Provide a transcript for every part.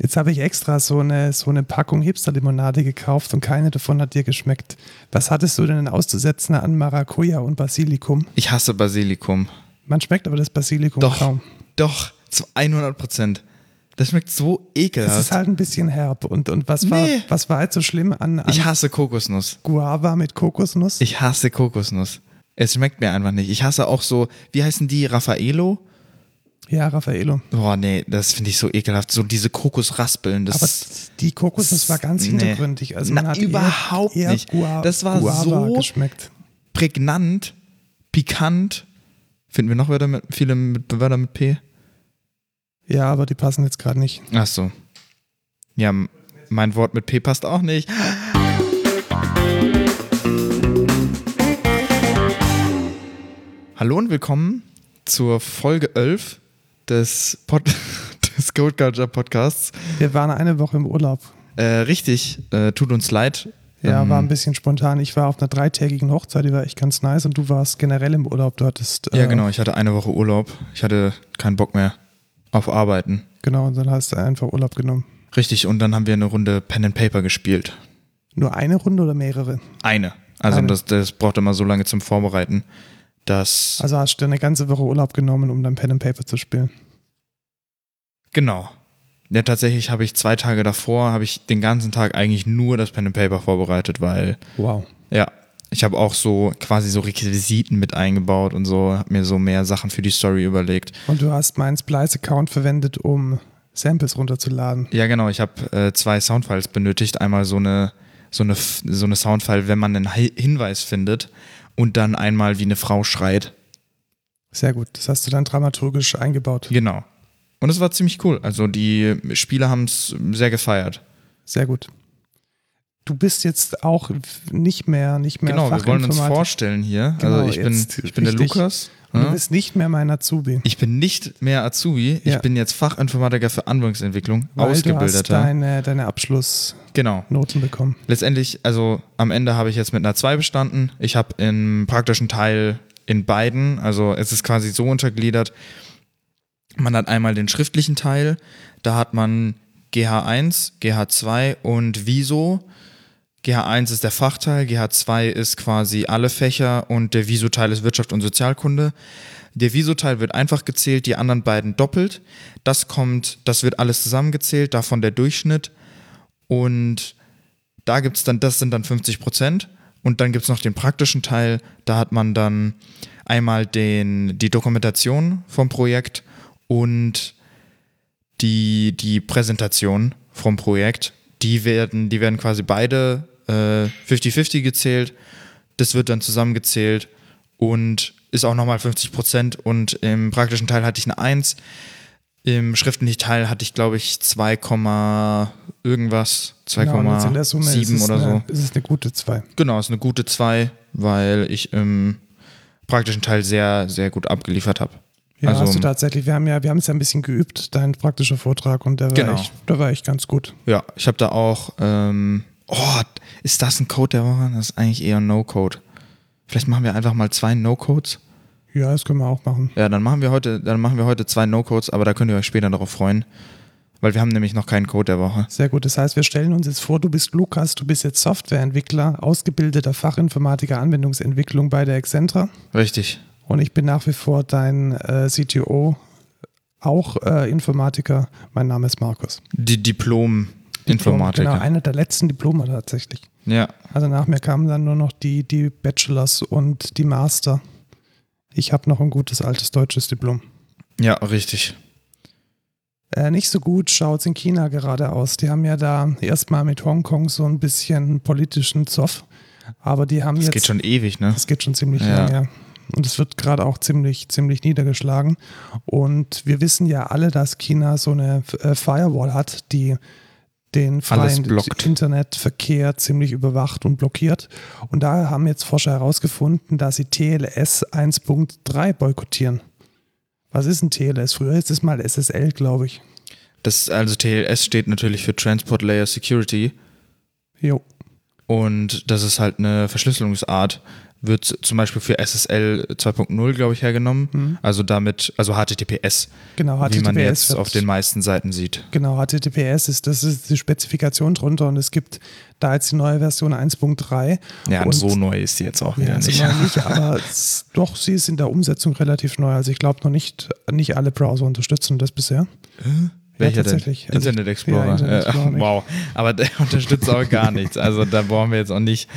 Jetzt habe ich extra so eine, so eine Packung Hipster-Limonade gekauft und keine davon hat dir geschmeckt. Was hattest du denn auszusetzen an Maracuja und Basilikum? Ich hasse Basilikum. Man schmeckt aber das Basilikum Doch, kaum. doch, zu 100 Prozent. Das schmeckt so Es ekelhaft. ist halt ein bisschen herb. Und, und was, war, Nee. was war jetzt so schlimm an, an ich hasse Kokosnuss. Guava mit Kokosnuss? Ich hasse Kokosnuss. Es schmeckt mir einfach nicht. Ich hasse auch so, wie heißen die? Raffaello? Ja, Raffaello. Boah, nee, das finde ich so ekelhaft. So diese Kokosraspeln. Das Aber die Kokosnuss war ganz Nee. hintergründig. Also man Na, hat eher- überhaupt eher nicht. Gua- Das war Guava so- geschmeckt. prägnant, pikant. Finden wir noch Wörter mit, viele mit, Wörter mit P? Ja, aber die passen jetzt gerade nicht. Ach so. Ja, mein Wort mit P passt auch nicht. Hallo und willkommen zur Folge 11 des, Pod des Gold Culture Podcasts. Wir waren eine Woche im Urlaub. Äh, richtig, äh, tut uns leid. Ja, Ähm, war ein bisschen spontan. Ich war auf einer dreitägigen Hochzeit, die war echt ganz nice und du warst generell im Urlaub. Du hattest. Ja, äh, genau, ich hatte eine Woche Urlaub. Ich hatte keinen Bock mehr auf Arbeiten. Genau, und dann hast du einfach Urlaub genommen. Richtig, und dann haben wir eine Runde Pen and Paper gespielt. Nur eine Runde oder mehrere? Eine. Also Eine. Das, das braucht immer so lange zum Vorbereiten, dass. Also hast du eine ganze Woche Urlaub genommen, um dann Pen and Paper zu spielen. Genau. Ja, tatsächlich habe ich zwei Tage davor, habe ich den ganzen Tag eigentlich nur das Pen and Paper vorbereitet, weil, Wow. ja, ich habe auch so quasi so Requisiten mit eingebaut und so, habe mir so mehr Sachen für die Story überlegt. Und du hast meinen Splice-Account verwendet, um Samples runterzuladen. Ja, genau, ich habe äh, zwei Soundfiles benötigt. Einmal so eine, so eine, so eine Soundfile, wenn man einen Hi- Hinweis findet und dann einmal wie eine Frau schreit. Sehr gut. Das hast du dann dramaturgisch eingebaut. Genau. Und es war ziemlich cool. Also die Spieler haben es sehr gefeiert. Sehr gut. Du bist jetzt auch nicht mehr, nicht mehr Genau, wir wollen uns vorstellen hier. Genau, also ich bin, ich bin der. Lukas. Du Ja? bist nicht mehr mein Azubi. Ich bin nicht mehr Azubi, Ja. ich bin jetzt Fachinformatiker für Anwendungsentwicklung, Weil du hast Ausgebildeter. deine, deine Abschlussnoten Genau. bekommen. Letztendlich, also am Ende habe ich jetzt mit einer 2 bestanden. Ich habe im praktischen Teil in beiden, also es ist quasi so untergliedert, man hat einmal den schriftlichen Teil, da hat man GH1, GH2 und Viso. GH1 ist der Fachteil, GH2 ist quasi alle Fächer und der Viso-Teil ist Wirtschaft und Sozialkunde. Der Viso-Teil wird einfach gezählt, die anderen beiden doppelt. Das kommt, das wird alles zusammengezählt, davon der Durchschnitt. Und da gibt es dann, das sind dann 50 Prozent. Und dann gibt es noch den praktischen Teil, da hat man dann einmal den, die Dokumentation vom Projekt und die, die Präsentation vom Projekt. Die werden, die werden quasi beide äh, 50-50 gezählt. Das wird dann zusammengezählt und ist auch nochmal 50 Prozent. Und im praktischen Teil hatte ich eine 1. Im schriftlichen Teil hatte ich, glaube ich, 2, irgendwas, Genau, und jetzt in der Summe ist 2,7 es oder so. eine, ist es eine gute 2. Genau, ist eine gute 2, weil ich im praktischen Teil sehr, sehr gut abgeliefert habe. Ja, Also- hast du tatsächlich. Wir haben ja, wir haben es ja ein bisschen geübt, dein praktischer Vortrag, und der war, Genau. echt, der war echt ganz gut. Ja, ich habe da auch, ähm, oh, ist das ein Code der Woche? Das ist eigentlich eher ein No-Code. Vielleicht machen wir einfach mal zwei No-Codes. Ja, das können wir auch machen. Ja, dann machen wir heute, dann machen wir heute zwei No-Codes, aber da könnt ihr euch später darauf freuen. Weil wir haben nämlich noch keinen Code der Woche. Sehr gut. Das heißt, wir stellen uns jetzt vor, du bist Lukas, du bist jetzt Softwareentwickler, ausgebildeter Fachinformatiker Anwendungsentwicklung bei der Excentra. Richtig. Und ich bin nach wie vor dein äh, CTO, auch äh, Informatiker. Mein Name ist Markus. Die Diplom-Informatiker. Genau, einer der letzten Diplome tatsächlich. Ja, Also nach mir kamen dann nur noch die, die Bachelors und die Master. Ich habe noch ein gutes altes deutsches Diplom. ja, richtig. Äh, nicht so gut schaut es in China gerade aus. Die haben ja da erstmal mit Hongkong so ein bisschen politischen Zoff. Aber die haben Das jetzt. geht schon ewig, ne? Das geht schon ziemlich Ja. lange, ja. Und es wird gerade auch ziemlich, ziemlich niedergeschlagen. Und wir wissen ja alle, dass China so eine äh, Firewall hat, die den freien. Internetverkehr ziemlich überwacht und blockiert. Und da haben jetzt Forscher herausgefunden, dass sie TLS 1.3 boykottieren. Was ist ein TLS? Früher ist es mal SSL, glaube ich. Das, also TLS steht natürlich für Transport Layer Security. Jo. Und das ist halt eine Verschlüsselungsart, wird zum Beispiel für SSL 2.0, glaube ich, hergenommen. Also damit, also HTTPS, Genau, wie man HTTPS jetzt auf den meisten Seiten sieht. Genau, HTTPS ist, das ist die Spezifikation drunter und es gibt da jetzt die neue Version 1.3. Ja, und so neu ist sie jetzt auch wieder Ja, nicht. so nicht, aber doch, sie ist in der Umsetzung relativ neu. Also ich glaube noch nicht, nicht alle Browser unterstützen das bisher. Welcher tatsächlich. denn? Also- Internet Explorer. Ja, Internet Explorer Äh, wow. Aber der unterstützt auch gar nichts. Also da brauchen wir jetzt auch nicht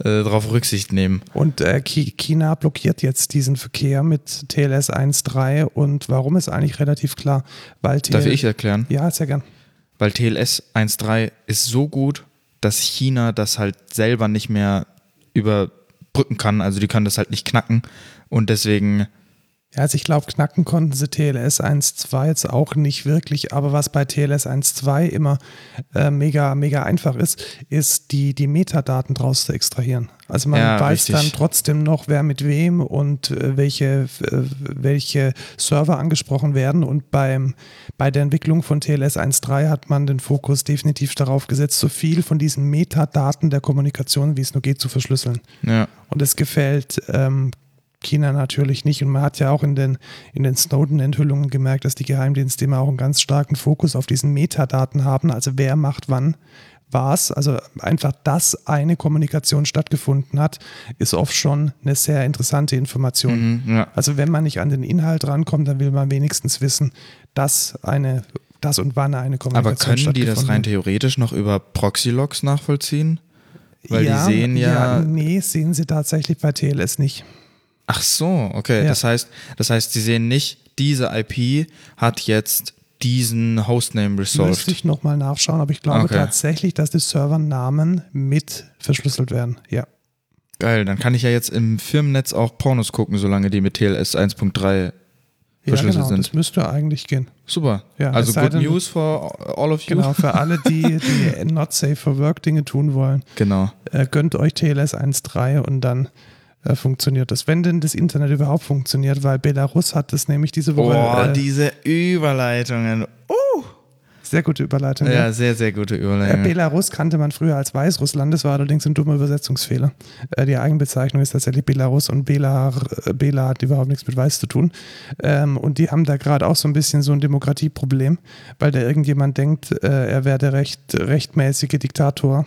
äh, drauf Rücksicht nehmen. Und äh, Chi- China blockiert jetzt diesen Verkehr mit TLS 1.3 und warum ist eigentlich relativ klar, weil TL Darf ich erklären? Ja, sehr gern. Weil TLS 1.3 ist so gut, dass China das halt selber nicht mehr überbrücken kann. Also die können das halt nicht knacken. Und deswegen, Ja, also ich glaube, knacken konnten sie TLS 1.2 jetzt auch nicht wirklich, aber was bei TLS 1.2 immer äh, mega, mega einfach ist, ist die, die Metadaten draus zu extrahieren. Also man Ja, weiß richtig. dann trotzdem noch, wer mit wem und äh, welche, äh, welche Server angesprochen werden. Und beim, bei der Entwicklung von TLS 1.3 hat man den Fokus definitiv darauf gesetzt, so viel von diesen Metadaten der Kommunikation, wie es nur geht, zu verschlüsseln. ja, Und es gefällt ähm, China natürlich nicht. Und man hat ja auch in den, in den Snowden-Enthüllungen gemerkt, dass die Geheimdienste immer auch einen ganz starken Fokus auf diesen Metadaten haben. Also wer macht wann was. Also einfach, dass eine Kommunikation stattgefunden hat, ist oft schon eine sehr interessante Information. mhm, ja. Also wenn man nicht an den Inhalt rankommt, dann will man wenigstens wissen, dass eine, dass und wann eine Kommunikation Aber können die das rein theoretisch noch über Proxy-Logs nachvollziehen? Weil die sehen ja, Nee, sehen sie tatsächlich bei TLS nicht. Ach so, okay. Ja. Das heißt, das heißt, sie sehen nicht, diese IP hat jetzt diesen Hostname Müsste resolved. ich nochmal nachschauen, aber ich glaube Okay. tatsächlich, dass die Servernamen mit verschlüsselt werden. Ja. Geil, dann kann ich ja jetzt im Firmennetz auch Pornos gucken, solange die mit TLS 1.3 Ja, verschlüsselt genau, sind. das müsste eigentlich gehen. Super. Ja, also good denn- news for all of you. Genau, für alle, die, die not safe for work Dinge tun wollen, Genau. äh, gönnt euch TLS 1.3 und dann äh, funktioniert das. Wenn denn das Internet überhaupt funktioniert, weil Belarus hat das nämlich diese Woche Oh, äh, diese Überleitungen. sehr gute Überleitung. Ja, sehr, sehr gute Äh, Überleitung. Belarus kannte man früher als Weißrussland, das war allerdings ein dummer Übersetzungsfehler. Äh, die Eigenbezeichnung ist tatsächlich Belarus und Bela, äh, Bela hat überhaupt nichts mit Weiß zu tun. Ähm, und die haben da gerade auch so ein bisschen so ein Demokratieproblem, weil da irgendjemand denkt, äh, er wäre der recht, rechtmäßige Diktator.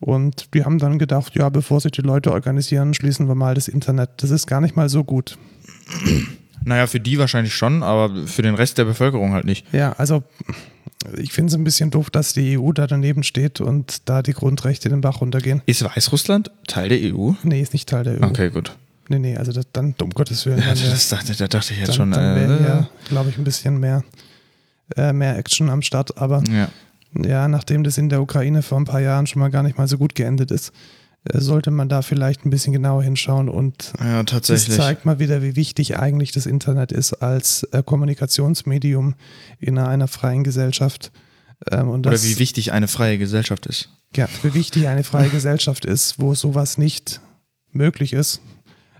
Und die haben dann gedacht, ja, bevor sich die Leute organisieren, schließen wir mal das Internet. Das ist gar nicht mal so gut. Naja, für die wahrscheinlich schon, aber für den Rest der Bevölkerung halt nicht. Ja, also ich finde es ein bisschen doof, dass die EU da daneben steht und da die Grundrechte den Bach runtergehen. Ist Weißrussland Teil der EU? Nee, ist nicht Teil der EU. Okay, gut. Nee, nee, also das, dann, um Gottes Willen, Ja, das dachte, da dachte ich jetzt dann, schon. dann äh, ja, glaube ich, ein bisschen mehr, äh, mehr Action am Start. Aber ja. Ja, nachdem das in der Ukraine vor ein paar Jahren schon mal gar nicht mal so gut geendet ist, äh, sollte man da vielleicht ein bisschen genauer hinschauen und ja, das zeigt mal wieder, wie wichtig eigentlich das Internet ist als äh, Kommunikationsmedium in einer freien Gesellschaft. Ähm, und Oder wie wichtig eine freie Gesellschaft ist. ja, wie wichtig eine freie Gesellschaft ist, wo sowas nicht möglich ist,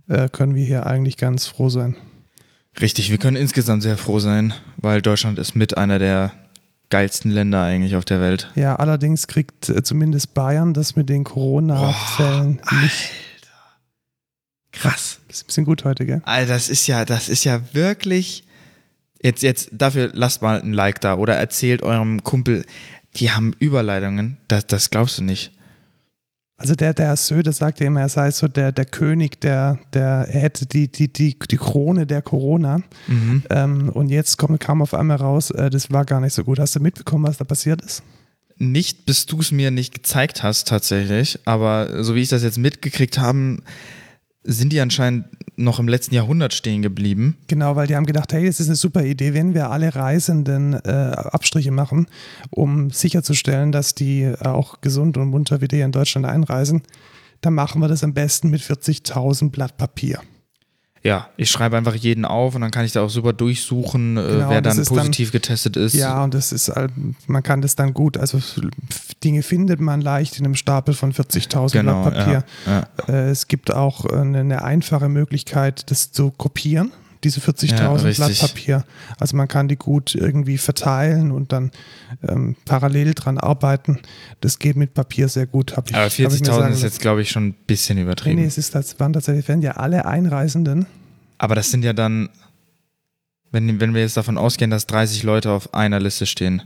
äh, können wir hier eigentlich ganz froh sein. Richtig, wir können insgesamt sehr froh sein, weil Deutschland ist mit einer der geilsten Länder eigentlich auf der Welt. Ja, allerdings kriegt äh, zumindest Bayern das mit den Corona-Fällen nicht. Krass. Das ist ein bisschen gut heute, gell? Alter, das ist ja, das ist ja wirklich. Jetzt, jetzt, dafür lasst mal ein Like da oder erzählt eurem Kumpel, die haben Überleitungen. Das, das glaubst du nicht. Also der, der Söder sagt ja immer, er sei so der, der König, der, der er hätte die, die, die, die Krone der Corona. Mhm. Ähm, und jetzt kommt, kam auf einmal raus, äh, das war gar nicht so gut. Hast du mitbekommen, was da passiert ist? Nicht, bis du es mir nicht gezeigt hast, tatsächlich. Aber so wie ich das jetzt mitgekriegt habe, sind die anscheinend noch im letzten Jahrhundert stehen geblieben. Genau, weil die haben gedacht, hey, das ist eine super Idee, wenn wir alle Reisenden äh, Abstriche machen, um sicherzustellen, dass die äh, auch gesund und munter wieder hier in Deutschland einreisen, dann machen wir das am besten mit 40.000 Blatt Papier. Ja, ich schreibe einfach jeden auf und dann kann ich da auch super durchsuchen, äh, Genau, wer dann ist dann- positiv getestet ist. Ja, und das ist, halt- man kann das dann gut, also Dinge findet man leicht in einem Stapel von 40.000 genau. Blatt Papier. Ja, ja. Äh, Es gibt auch äh, eine, eine einfache Möglichkeit, das zu kopieren. Diese 40.000 Ja, Blatt. Papier. Also man kann die gut irgendwie verteilen und dann ähm, parallel dran arbeiten. Das geht mit Papier sehr gut. Hab ich, Aber hab ich mir 40.000 sagen ist jetzt, glaube ich, schon ein bisschen Nee, übertrieben. nee, es ist, das waren tatsächlich, werden ja alle Einreisenden. Aber das sind ja dann, wenn, wenn wir jetzt davon ausgehen, dass 30 Leute auf einer Liste stehen.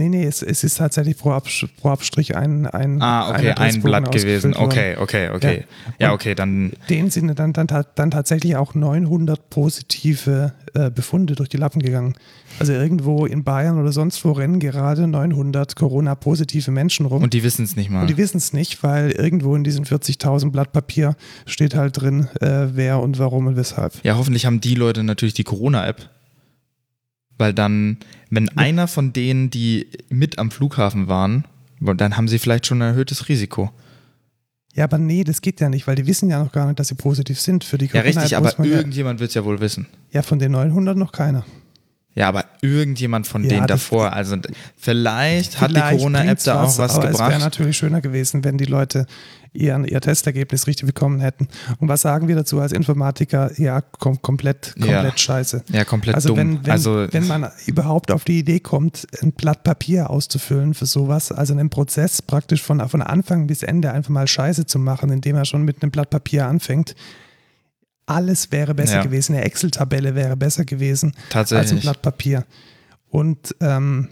Nee, nee, es, es ist tatsächlich pro, Absch pro Abstrich ein, ein, Ah, okay, ein Blatt gewesen. Okay, okay, okay. Ja, Und- okay, dann. Den sind dann, dann, dann tatsächlich auch 900 positive äh, Befunde durch die Lappen gegangen. Also irgendwo in Bayern oder sonst wo rennen gerade 900 Corona-positive Menschen rum. Und die wissen es nicht mal. Und die wissen es nicht, weil irgendwo in diesen 40.000 Blatt Papier steht halt drin, äh, wer und warum und weshalb. Ja, hoffentlich haben die Leute natürlich die Corona-App. Weil dann, wenn einer von denen, die mit am Flughafen waren, dann haben sie vielleicht schon ein erhöhtes Risiko. Ja, aber nee, das geht ja nicht, weil die wissen ja noch gar nicht, dass sie positiv sind für die Ja, richtig, aber man ja, irgendjemand wird es ja wohl wissen. ja, von den 900 noch keiner. Ja, aber irgendjemand von Ja, denen davor. Also vielleicht hat die Vielleicht Corona-App da auch was aber Es wäre gebracht. natürlich schöner gewesen, wenn die Leute ihren, ihr Testergebnis richtig bekommen hätten. Und was sagen wir dazu als Informatiker? Ja, kom komplett, komplett Ja. scheiße. Ja, komplett Also dumm. wenn, wenn, also wenn man überhaupt auf die Idee kommt, ein Blatt Papier auszufüllen für sowas, also einen Prozess praktisch von, von Anfang bis Ende einfach mal scheiße zu machen, indem er schon mit einem Blatt Papier anfängt, alles wäre besser Ja. gewesen. Eine Excel-Tabelle wäre besser gewesen als ein. Blatt Papier. Und ähm,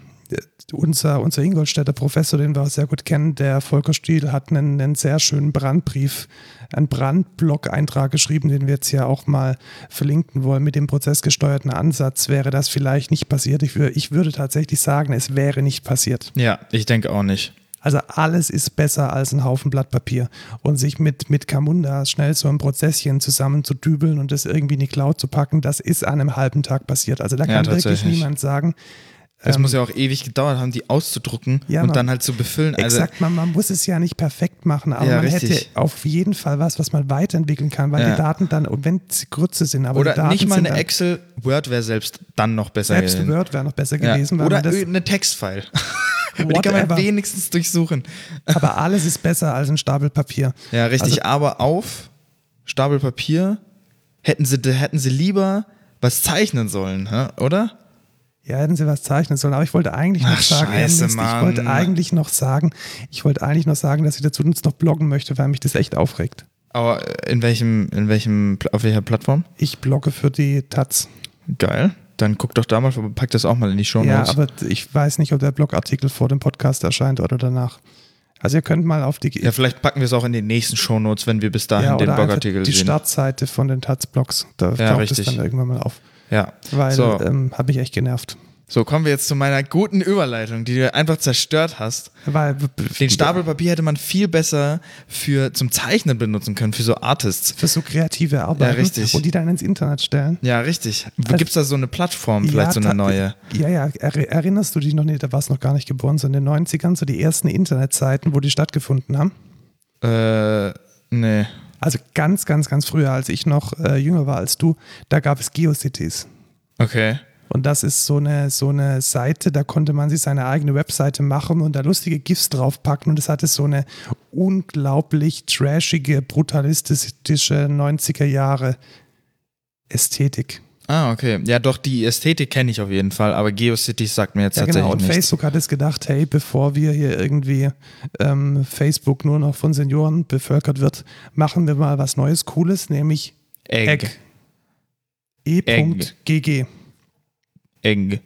unser, unser Ingolstädter Professor, den wir auch sehr gut kennen, der Volker Stiel, hat einen, einen sehr schönen Brandbrief, einen Brandblog-Eintrag geschrieben, den wir jetzt hier auch mal verlinken wollen. Mit dem prozessgesteuerten Ansatz wäre das vielleicht nicht passiert. Ich, wür- ich würde tatsächlich sagen, es wäre nicht passiert. Ja, ich denke auch nicht. Also alles ist besser als ein Haufen Blatt Papier. Und sich mit, mit Camunda schnell so ein Prozesschen zusammen zu dübeln und das irgendwie in die Cloud zu packen, das ist an einem halben Tag passiert. Also da Ja, kann wirklich tatsächlich. niemand sagen, Es Ähm, muss ja auch ewig gedauert haben, die auszudrucken Ja, und man- dann halt zu befüllen. Also, Exakt, man, man muss es ja nicht perfekt machen, aber Ja, man richtig. hätte auf jeden Fall was, was man weiterentwickeln kann, weil Ja. die Daten dann, und wenn sie kurze sind, aber die oder Daten nicht mal eine Excel, Word wäre selbst dann noch besser selbst gewesen. Word wäre noch besser gewesen, Oder eine Textfile. die kann man wenigstens durchsuchen. aber alles ist besser als ein Stapel Papier. Ja, richtig. Also- aber auf Stapel Papier hätten sie, hätten sie lieber was zeichnen sollen, oder? Ja, hätten sie was zeichnen sollen, aber ich wollte eigentlich noch Ach, sagen, scheiße, Mist, ich wollte eigentlich noch sagen, ich wollte eigentlich noch sagen, dass ich dazu uns noch bloggen möchte, weil mich das echt aufregt. Aber in welchem, in welchem, auf welcher Plattform? Ich blogge für die Taz. Geil. Dann guck doch da mal, pack das auch mal in die Show Ja, aber ich weiß nicht, ob der Blogartikel vor dem Podcast erscheint oder danach. Also ihr könnt mal auf die ja, vielleicht packen wir es auch in den nächsten Show Notes, wenn wir bis dahin Ja, den Blogartikel die sehen. Startseite von den Taz-Blogs. Da Ja, taucht es dann irgendwann mal auf. Ja. Weil So. ähm, hat mich echt genervt. So, kommen wir jetzt zu meiner guten Überleitung, die du einfach zerstört hast. Weil Den Stapel Papier hätte man viel besser für zum Zeichnen benutzen können, für so Artists. für so kreative Arbeit richtig. und die dann ins Internet stellen. Ja, richtig. Also- Gibt es da so eine Plattform, vielleicht so eine neue? Ja, ja, er, erinnerst du dich noch nicht, da warst du noch gar nicht geboren, so in den 90ern, so die ersten Internetseiten, wo die stattgefunden haben. Äh, nee. Also ganz, ganz, ganz früher, als ich noch äh, jünger war als du, da gab es GeoCities. Okay. Und das ist so eine, so eine Seite, da konnte man sich seine eigene Webseite machen und da lustige GIFs draufpacken. Und es hatte so eine unglaublich trashige, brutalistische 90er Jahre Ästhetik. Ah, okay. Ja, doch, die Ästhetik kenne ich auf jeden Fall, aber GeoCities sagt mir jetzt Ja, tatsächlich genau. Und nichts. Facebook hat es gedacht, hey, bevor wir hier irgendwie ähm, Facebook nur noch von Senioren bevölkert wird, machen wir mal was Neues, Cooles, nämlich Egg. E.GG. Egg.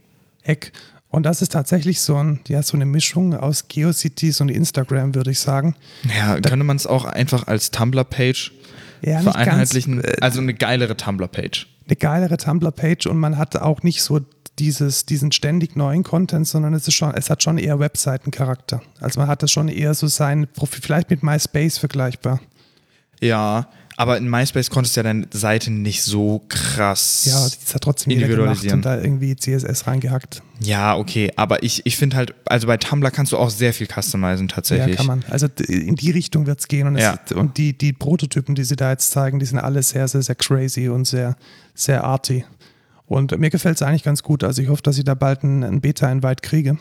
Egg. Und das ist tatsächlich so, ein, ja, so eine Mischung aus GeoCities und Instagram, würde ich sagen. Ja, könnte man es auch einfach als Tumblr-Page Ja, vereinheitlichen? Ganz, äh, also eine geilere Tumblr-Page. Eine geilere Tumblr-Page und man hat auch nicht so dieses, diesen ständig neuen Content, sondern es, ist schon, es hat schon eher Webseitencharakter. Also man hat das schon eher so sein Profil, vielleicht mit MySpace vergleichbar. Ja, aber in MySpace konntest du ja deine Seite nicht so krass. Ja, das hat trotzdem jeder gemacht Individualisieren. und da irgendwie CSS reingehackt. Ja, okay, aber ich, ich finde halt, also bei Tumblr kannst du auch sehr viel customizen tatsächlich. Ja, kann man. Also in die Richtung wird es gehen. Und, es, Ja. und die, die Prototypen, die sie da jetzt zeigen, die sind alle sehr, sehr, sehr crazy und sehr, sehr arty. Und mir gefällt es eigentlich ganz gut. Also ich hoffe, dass ich da bald ein, ein Beta-Invite kriege.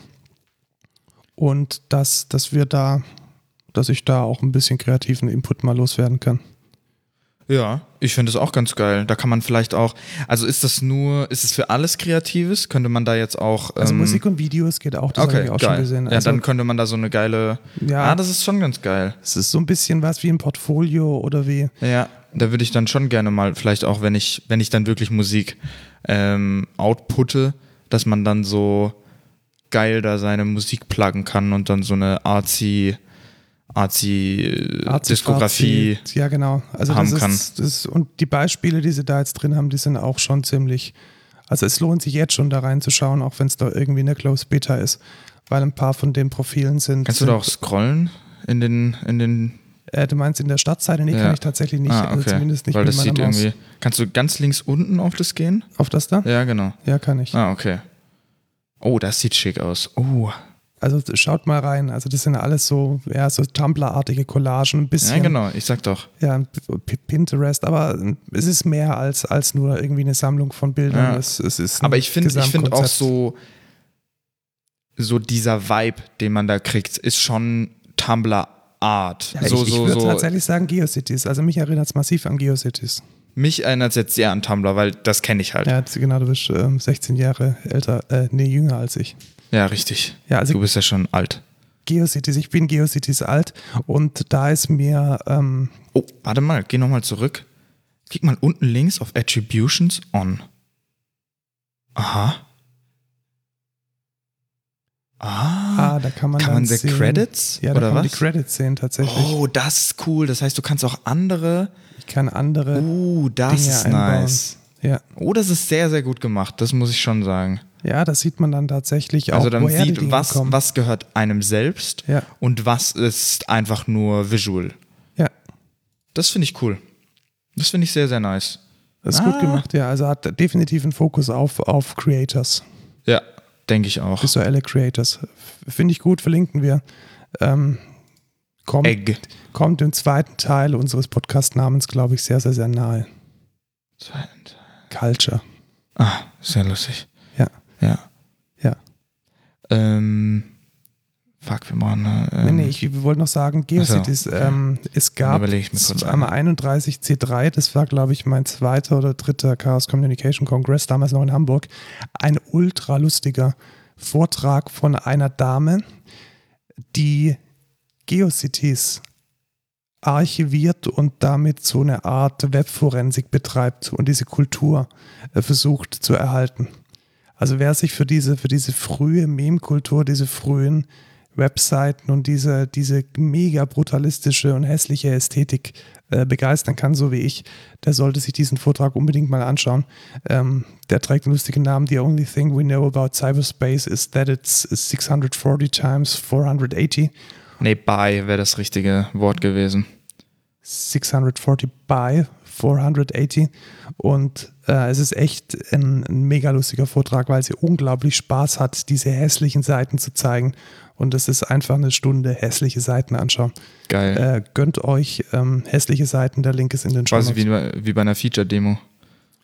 Und dass, dass wir da, dass ich da auch ein bisschen kreativen Input mal loswerden kann. Ja, ich finde es auch ganz geil. Da kann man vielleicht auch, also ist das nur, ist es für alles Kreatives? Könnte man da jetzt auch. Also ähm, Musik und Videos geht auch, das habe Okay, ich auch geil. schon gesehen. ja, Also, dann könnte man da so eine geile. Ja. ah, das ist schon ganz geil. es ist so ein bisschen was wie ein Portfolio oder wie. Ja, da würde ich dann schon gerne mal, vielleicht auch, wenn ich, wenn ich dann wirklich Musik ähm, outputte, dass man dann so geil da seine Musik pluggen kann und dann so eine artsy, artsy äh. Fartsy. Ja, genau. Also haben das kann. ist, ist, und die Beispiele, die sie da jetzt drin haben, die sind auch schon ziemlich. Also es lohnt sich jetzt schon da reinzuschauen, auch wenn es da irgendwie eine Close Beta ist, weil ein paar von den Profilen sind. Kannst du da auch scrollen in den, in den Äh, du meinst in der Startseite? Nee, Ja. kann ich tatsächlich nicht. ah, okay. Also zumindest nicht Weil das meiner sieht Maus. irgendwie. Kannst du ganz links unten auf das gehen? Auf das da? Ja, genau. Ja, kann ich. Ah, okay. Oh, das sieht schick aus. Oh. Also schaut mal rein. Also das sind alles so, ja, so Tumblr-artige Collagen, ein bisschen. Ja, genau, ich sag doch. Ja, Pinterest, aber es ist mehr als, als nur irgendwie eine Sammlung von Bildern. Ja. Es, es ist Aber ich finde ich finde auch so, so dieser Vibe, den man da kriegt, ist schon Tumblr-Art. Ja, so, ich, ich so, würde so. tatsächlich sagen Geocities. Also mich erinnert es massiv an Geocities. Mich erinnert es jetzt sehr an Tumblr, weil das kenne ich halt. Ja, genau, du bist ähm, 16 Jahre älter, äh, nee, jünger als ich. Richtig. Ja, also Du bist ja schon alt. Geocities, ich bin Geocities alt und da ist mir, ähm, Oh, warte mal, geh nochmal zurück. Klick mal unten links auf Attributions on. Aha. Ah, ah, da kann man kann dann man the sehen, Credits? Ja, da oder kann man was? die Credits sehen tatsächlich. Oh, das ist cool. Das heißt, du kannst auch andere. Ich kann andere, Oh, das Dinge ist einbauen. nice. ja. Oh, das ist sehr, sehr gut gemacht. Das muss ich schon sagen. Ja, das sieht man dann tatsächlich auch, Also dann woher sieht, was, kommen. was gehört einem selbst Ja. und was ist einfach nur visual. Ja, Das finde ich cool. Das finde ich sehr, sehr nice. das ist Ah. gut gemacht, ja. Also hat definitiv einen Fokus auf, auf Creators, Ja, denke ich auch. visuelle Creators. Finde ich gut, verlinken wir. Ähm, kommt, Egg. kommt im zweiten Teil unseres Podcast-Namens, glaube ich, sehr, sehr, sehr nahe. Culture. Ah, sehr lustig. Ja. Ja. Ähm, fuck, wir machen. äh, Nee, Ähm, nee, ich wollte noch sagen, GeoCities, okay. ähm, es gab am einen. 31C3, das war, glaube ich, mein zweiter oder dritter Chaos Communication Congress, damals noch in Hamburg, ein ultra lustiger Vortrag von einer Dame, die GeoCities archiviert und damit so eine Art Webforensik betreibt und diese Kultur äh, versucht zu erhalten. Also wer sich für diese, für diese frühe Meme-Kultur, diese frühen Webseiten und diese, diese mega brutalistische und hässliche Ästhetik äh, begeistern kann, so wie ich, der sollte sich diesen Vortrag unbedingt mal anschauen. Ähm, der trägt einen lustigen Namen. The only thing we know about cyberspace is that it's 640 times 480. nee, by wäre das richtige Wort gewesen. 640 by 480 und äh, es ist echt ein, ein mega lustiger Vortrag, weil sie unglaublich Spaß hat, diese hässlichen Seiten zu zeigen und es ist einfach eine Stunde hässliche Seiten anschauen. Geil. Äh, gönnt euch ähm, hässliche Seiten, der Link ist in den Show Quasi wie, bei- wie bei einer Feature-Demo.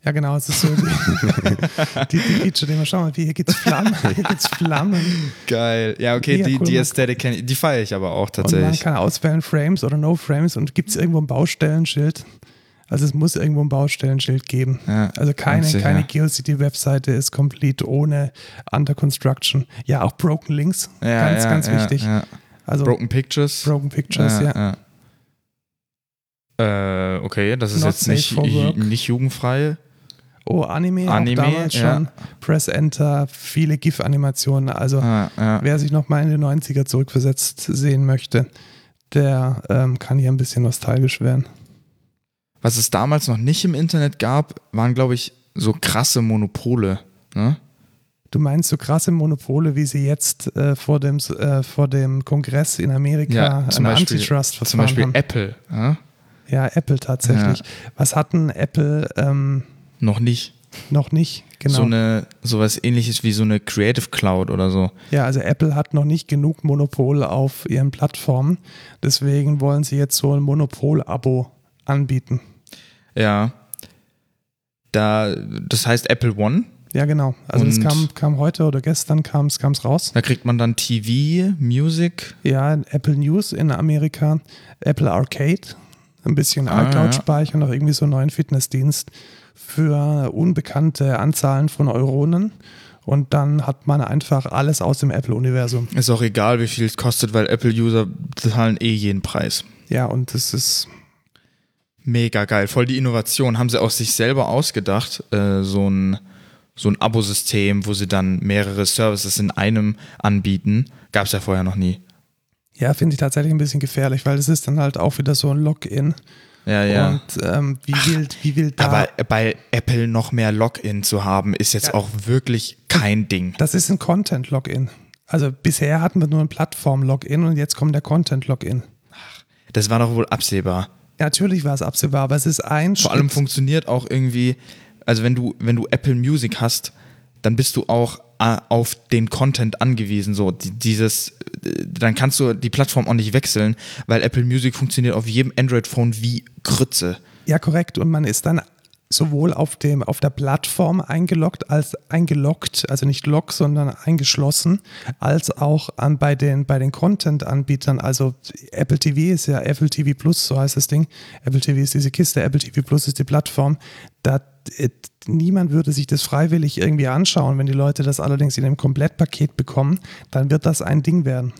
Ja genau, es ist so die, die, die Feature-Demo. Schau mal, hier gibt's Flammen, hier gibt's Flammen Geil. Ja, okay, Mega die, cool, die Ästhetik kenne ich. Die feiere ich aber auch Und man tatsächlich. kann auswählen Frames oder No Frames und gibt es irgendwo ein Baustellenschild. Also es muss irgendwo ein Baustellenschild geben. Ja, Also keine, sicher. keine GeoCity-Webseite ist komplett ohne Under Construction. Ja, auch Broken Links, Ja, ganz, ja, ganz wichtig. Also Broken Pictures. Broken Pictures, ja. Äh, okay, das ist Not jetzt nicht, nicht jugendfrei. Oh, Anime, Anime, damals schon. Press Enter, viele GIF-Animationen. Also Ah, wer sich noch mal in die 90er zurückversetzt sehen möchte, der ähm, kann hier ein bisschen nostalgisch werden. Was es damals noch nicht im Internet gab, waren, glaube ich, so krasse Monopole. Ne? Du meinst so krasse Monopole, wie sie jetzt äh, vor, dem, äh, vor dem Kongress in Amerika Ja, zum Beispiel- Antitrust-Verfahren Zum Beispiel haben? Apple. Ja? Ja, Apple tatsächlich. Ja. Was hatten Apple ähm, Noch nicht. noch nicht? Genau. So eine, sowas ähnliches wie so eine Creative Cloud oder so. ja, also Apple hat noch nicht genug Monopol auf ihren Plattformen. Deswegen wollen sie jetzt so ein Monopol-Abo anbieten. Ja. Da, das heißt Apple One. Ja, genau. Also Und- kam, kam heute oder gestern kam es raus. Da kriegt man dann TV, Music. Ja, Apple News in Amerika, Apple Arcade ein bisschen Ah, iCloud-Speicher, noch irgendwie so einen neuen Fitnessdienst für unbekannte Anzahlen von Euronen. Und dann hat man einfach alles aus dem Apple-Universum. Ist auch egal, wie viel es kostet, weil Apple-User zahlen eh jeden Preis. Ja, und das ist, Mega geil. Voll die Innovation. Haben sie auch sich selber ausgedacht, äh, so ein, so ein Abosystem, wo sie dann mehrere Services in einem anbieten. Gab es ja vorher noch nie. ja, finde ich tatsächlich ein bisschen gefährlich, weil das ist dann halt auch wieder so ein Login. Ja, ja. Und ähm, wie wild, wie wild da. Aber bei Apple noch mehr Login zu haben, ist jetzt Ja. auch wirklich kein Ding. das ist ein Content-Login. Also bisher hatten wir nur ein Plattform-Login und jetzt kommt der Content-Login. Das war doch wohl absehbar. Natürlich war es absehbar, aber es ist ein Vor allem Schritt. funktioniert auch irgendwie, also wenn du, wenn du Apple Music hast, dann bist du auch äh, auf den Content angewiesen. So, die, dieses, äh, dann kannst du die Plattform auch nicht wechseln, weil Apple Music funktioniert auf jedem Android-Phone wie Grütze. Ja, korrekt. Und man ist dann sowohl auf, dem, auf der Plattform eingeloggt als eingeloggt, also nicht log, sondern eingeschlossen, als auch an, bei den, bei den Content-Anbietern. Also Apple TV ist ja Apple TV Plus, so heißt das Ding. Apple TV ist diese Kiste, Apple TV Plus ist die Plattform. Da, äh, niemand würde sich das freiwillig irgendwie anschauen. Wenn die Leute das allerdings in einem Komplettpaket bekommen, dann wird das ein Ding werden.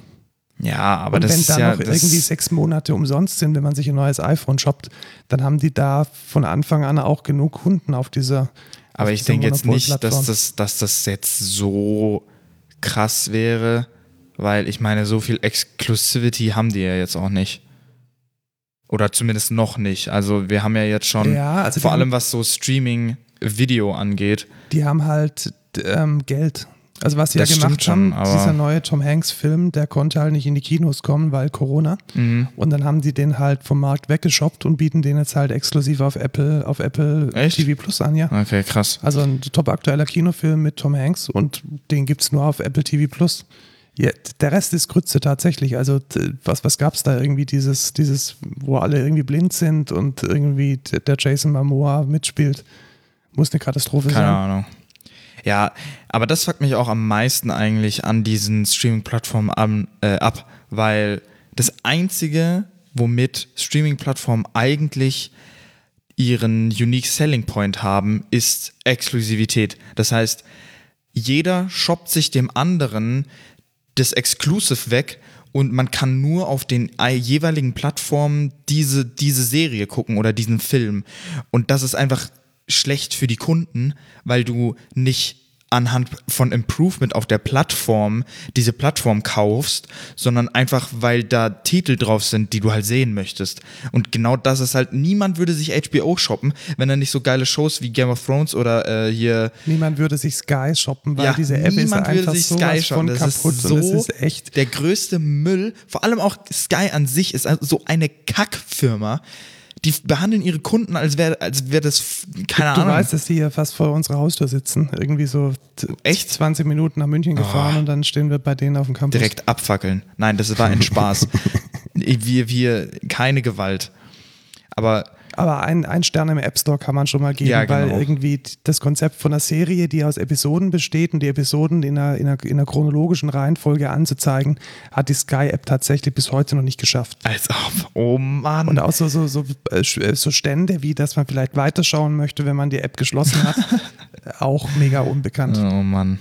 Ja, aber und das wenn ist da ja. noch das, irgendwie sechs Monate umsonst sind, wenn man sich ein neues iPhone shoppt, dann haben die da von Anfang an auch genug Kunden auf dieser. aber auf ich denke jetzt nicht, dass das, dass das jetzt so krass wäre, weil ich meine, so viel Exclusivity haben die ja jetzt auch nicht. Oder zumindest noch nicht. Also wir haben ja jetzt schon, Ja, also vor allem was so Streaming-Video angeht, Die haben halt ähm, Geld. Also was sie Das ja gemacht schon, haben, dieser neue Tom Hanks Film, der konnte halt nicht in die Kinos kommen, weil Corona. Mhm. Und dann haben die den halt vom Markt weggeshoppt und bieten den jetzt halt exklusiv auf Apple, auf Apple Echt? TV Plus an, ja. Okay, krass. Also ein top aktueller Kinofilm mit Tom Hanks und den gibt es nur auf Apple TV Plus. Ja, der Rest ist Grütze tatsächlich. Also was, was gab es da irgendwie dieses, dieses, wo alle irgendwie blind sind und irgendwie der Jason Momoa mitspielt? Muss eine Katastrophe Keine sein. Ahnung. Ja, aber das fuckt mich auch am meisten eigentlich an diesen Streaming-Plattformen äh, ab, weil das Einzige, womit Streaming-Plattformen eigentlich ihren Unique Selling Point haben, ist Exklusivität. Das heißt, jeder shoppt sich dem anderen das Exclusive weg und man kann nur auf den ei- jeweiligen Plattformen diese, diese Serie gucken oder diesen Film. Und das ist einfach schlecht für die Kunden, weil du nicht anhand von Improvement auf der Plattform diese Plattform kaufst, sondern einfach, weil da Titel drauf sind, die du halt sehen möchtest. Und genau das ist halt, niemand würde sich HBO shoppen, wenn er nicht so geile Shows wie Game of Thrones oder äh, hier Niemand würde sich Sky shoppen, weil ja, diese App ist niemand würde einfach sich Sky shoppen. Das kaputt ist so es ist echt. der größte Müll. Vor allem auch Sky an sich ist also so eine Kackfirma. Die behandeln ihre Kunden, als wäre als wär das, keine Du Ahnung. weißt, dass die hier fast vor unserer Haustür sitzen. Irgendwie so Echt? 20 Minuten nach München gefahren und dann stehen wir bei denen auf dem Campus. direkt abfackeln. Nein, das war ein Spaß. wir, wir, keine Gewalt. Aber Aber ein, ein Stern im App Store kann man schon mal geben, Ja, genau. weil irgendwie das Konzept von einer Serie, die aus Episoden besteht und die Episoden in einer, in einer, in einer chronologischen Reihenfolge anzuzeigen, hat die Sky-App tatsächlich bis heute noch nicht geschafft. als ob, oh Mann. Und auch so, so, so, äh, sch- so Stände, wie dass man vielleicht weiterschauen möchte, wenn man die App geschlossen hat, auch mega unbekannt. oh Mann.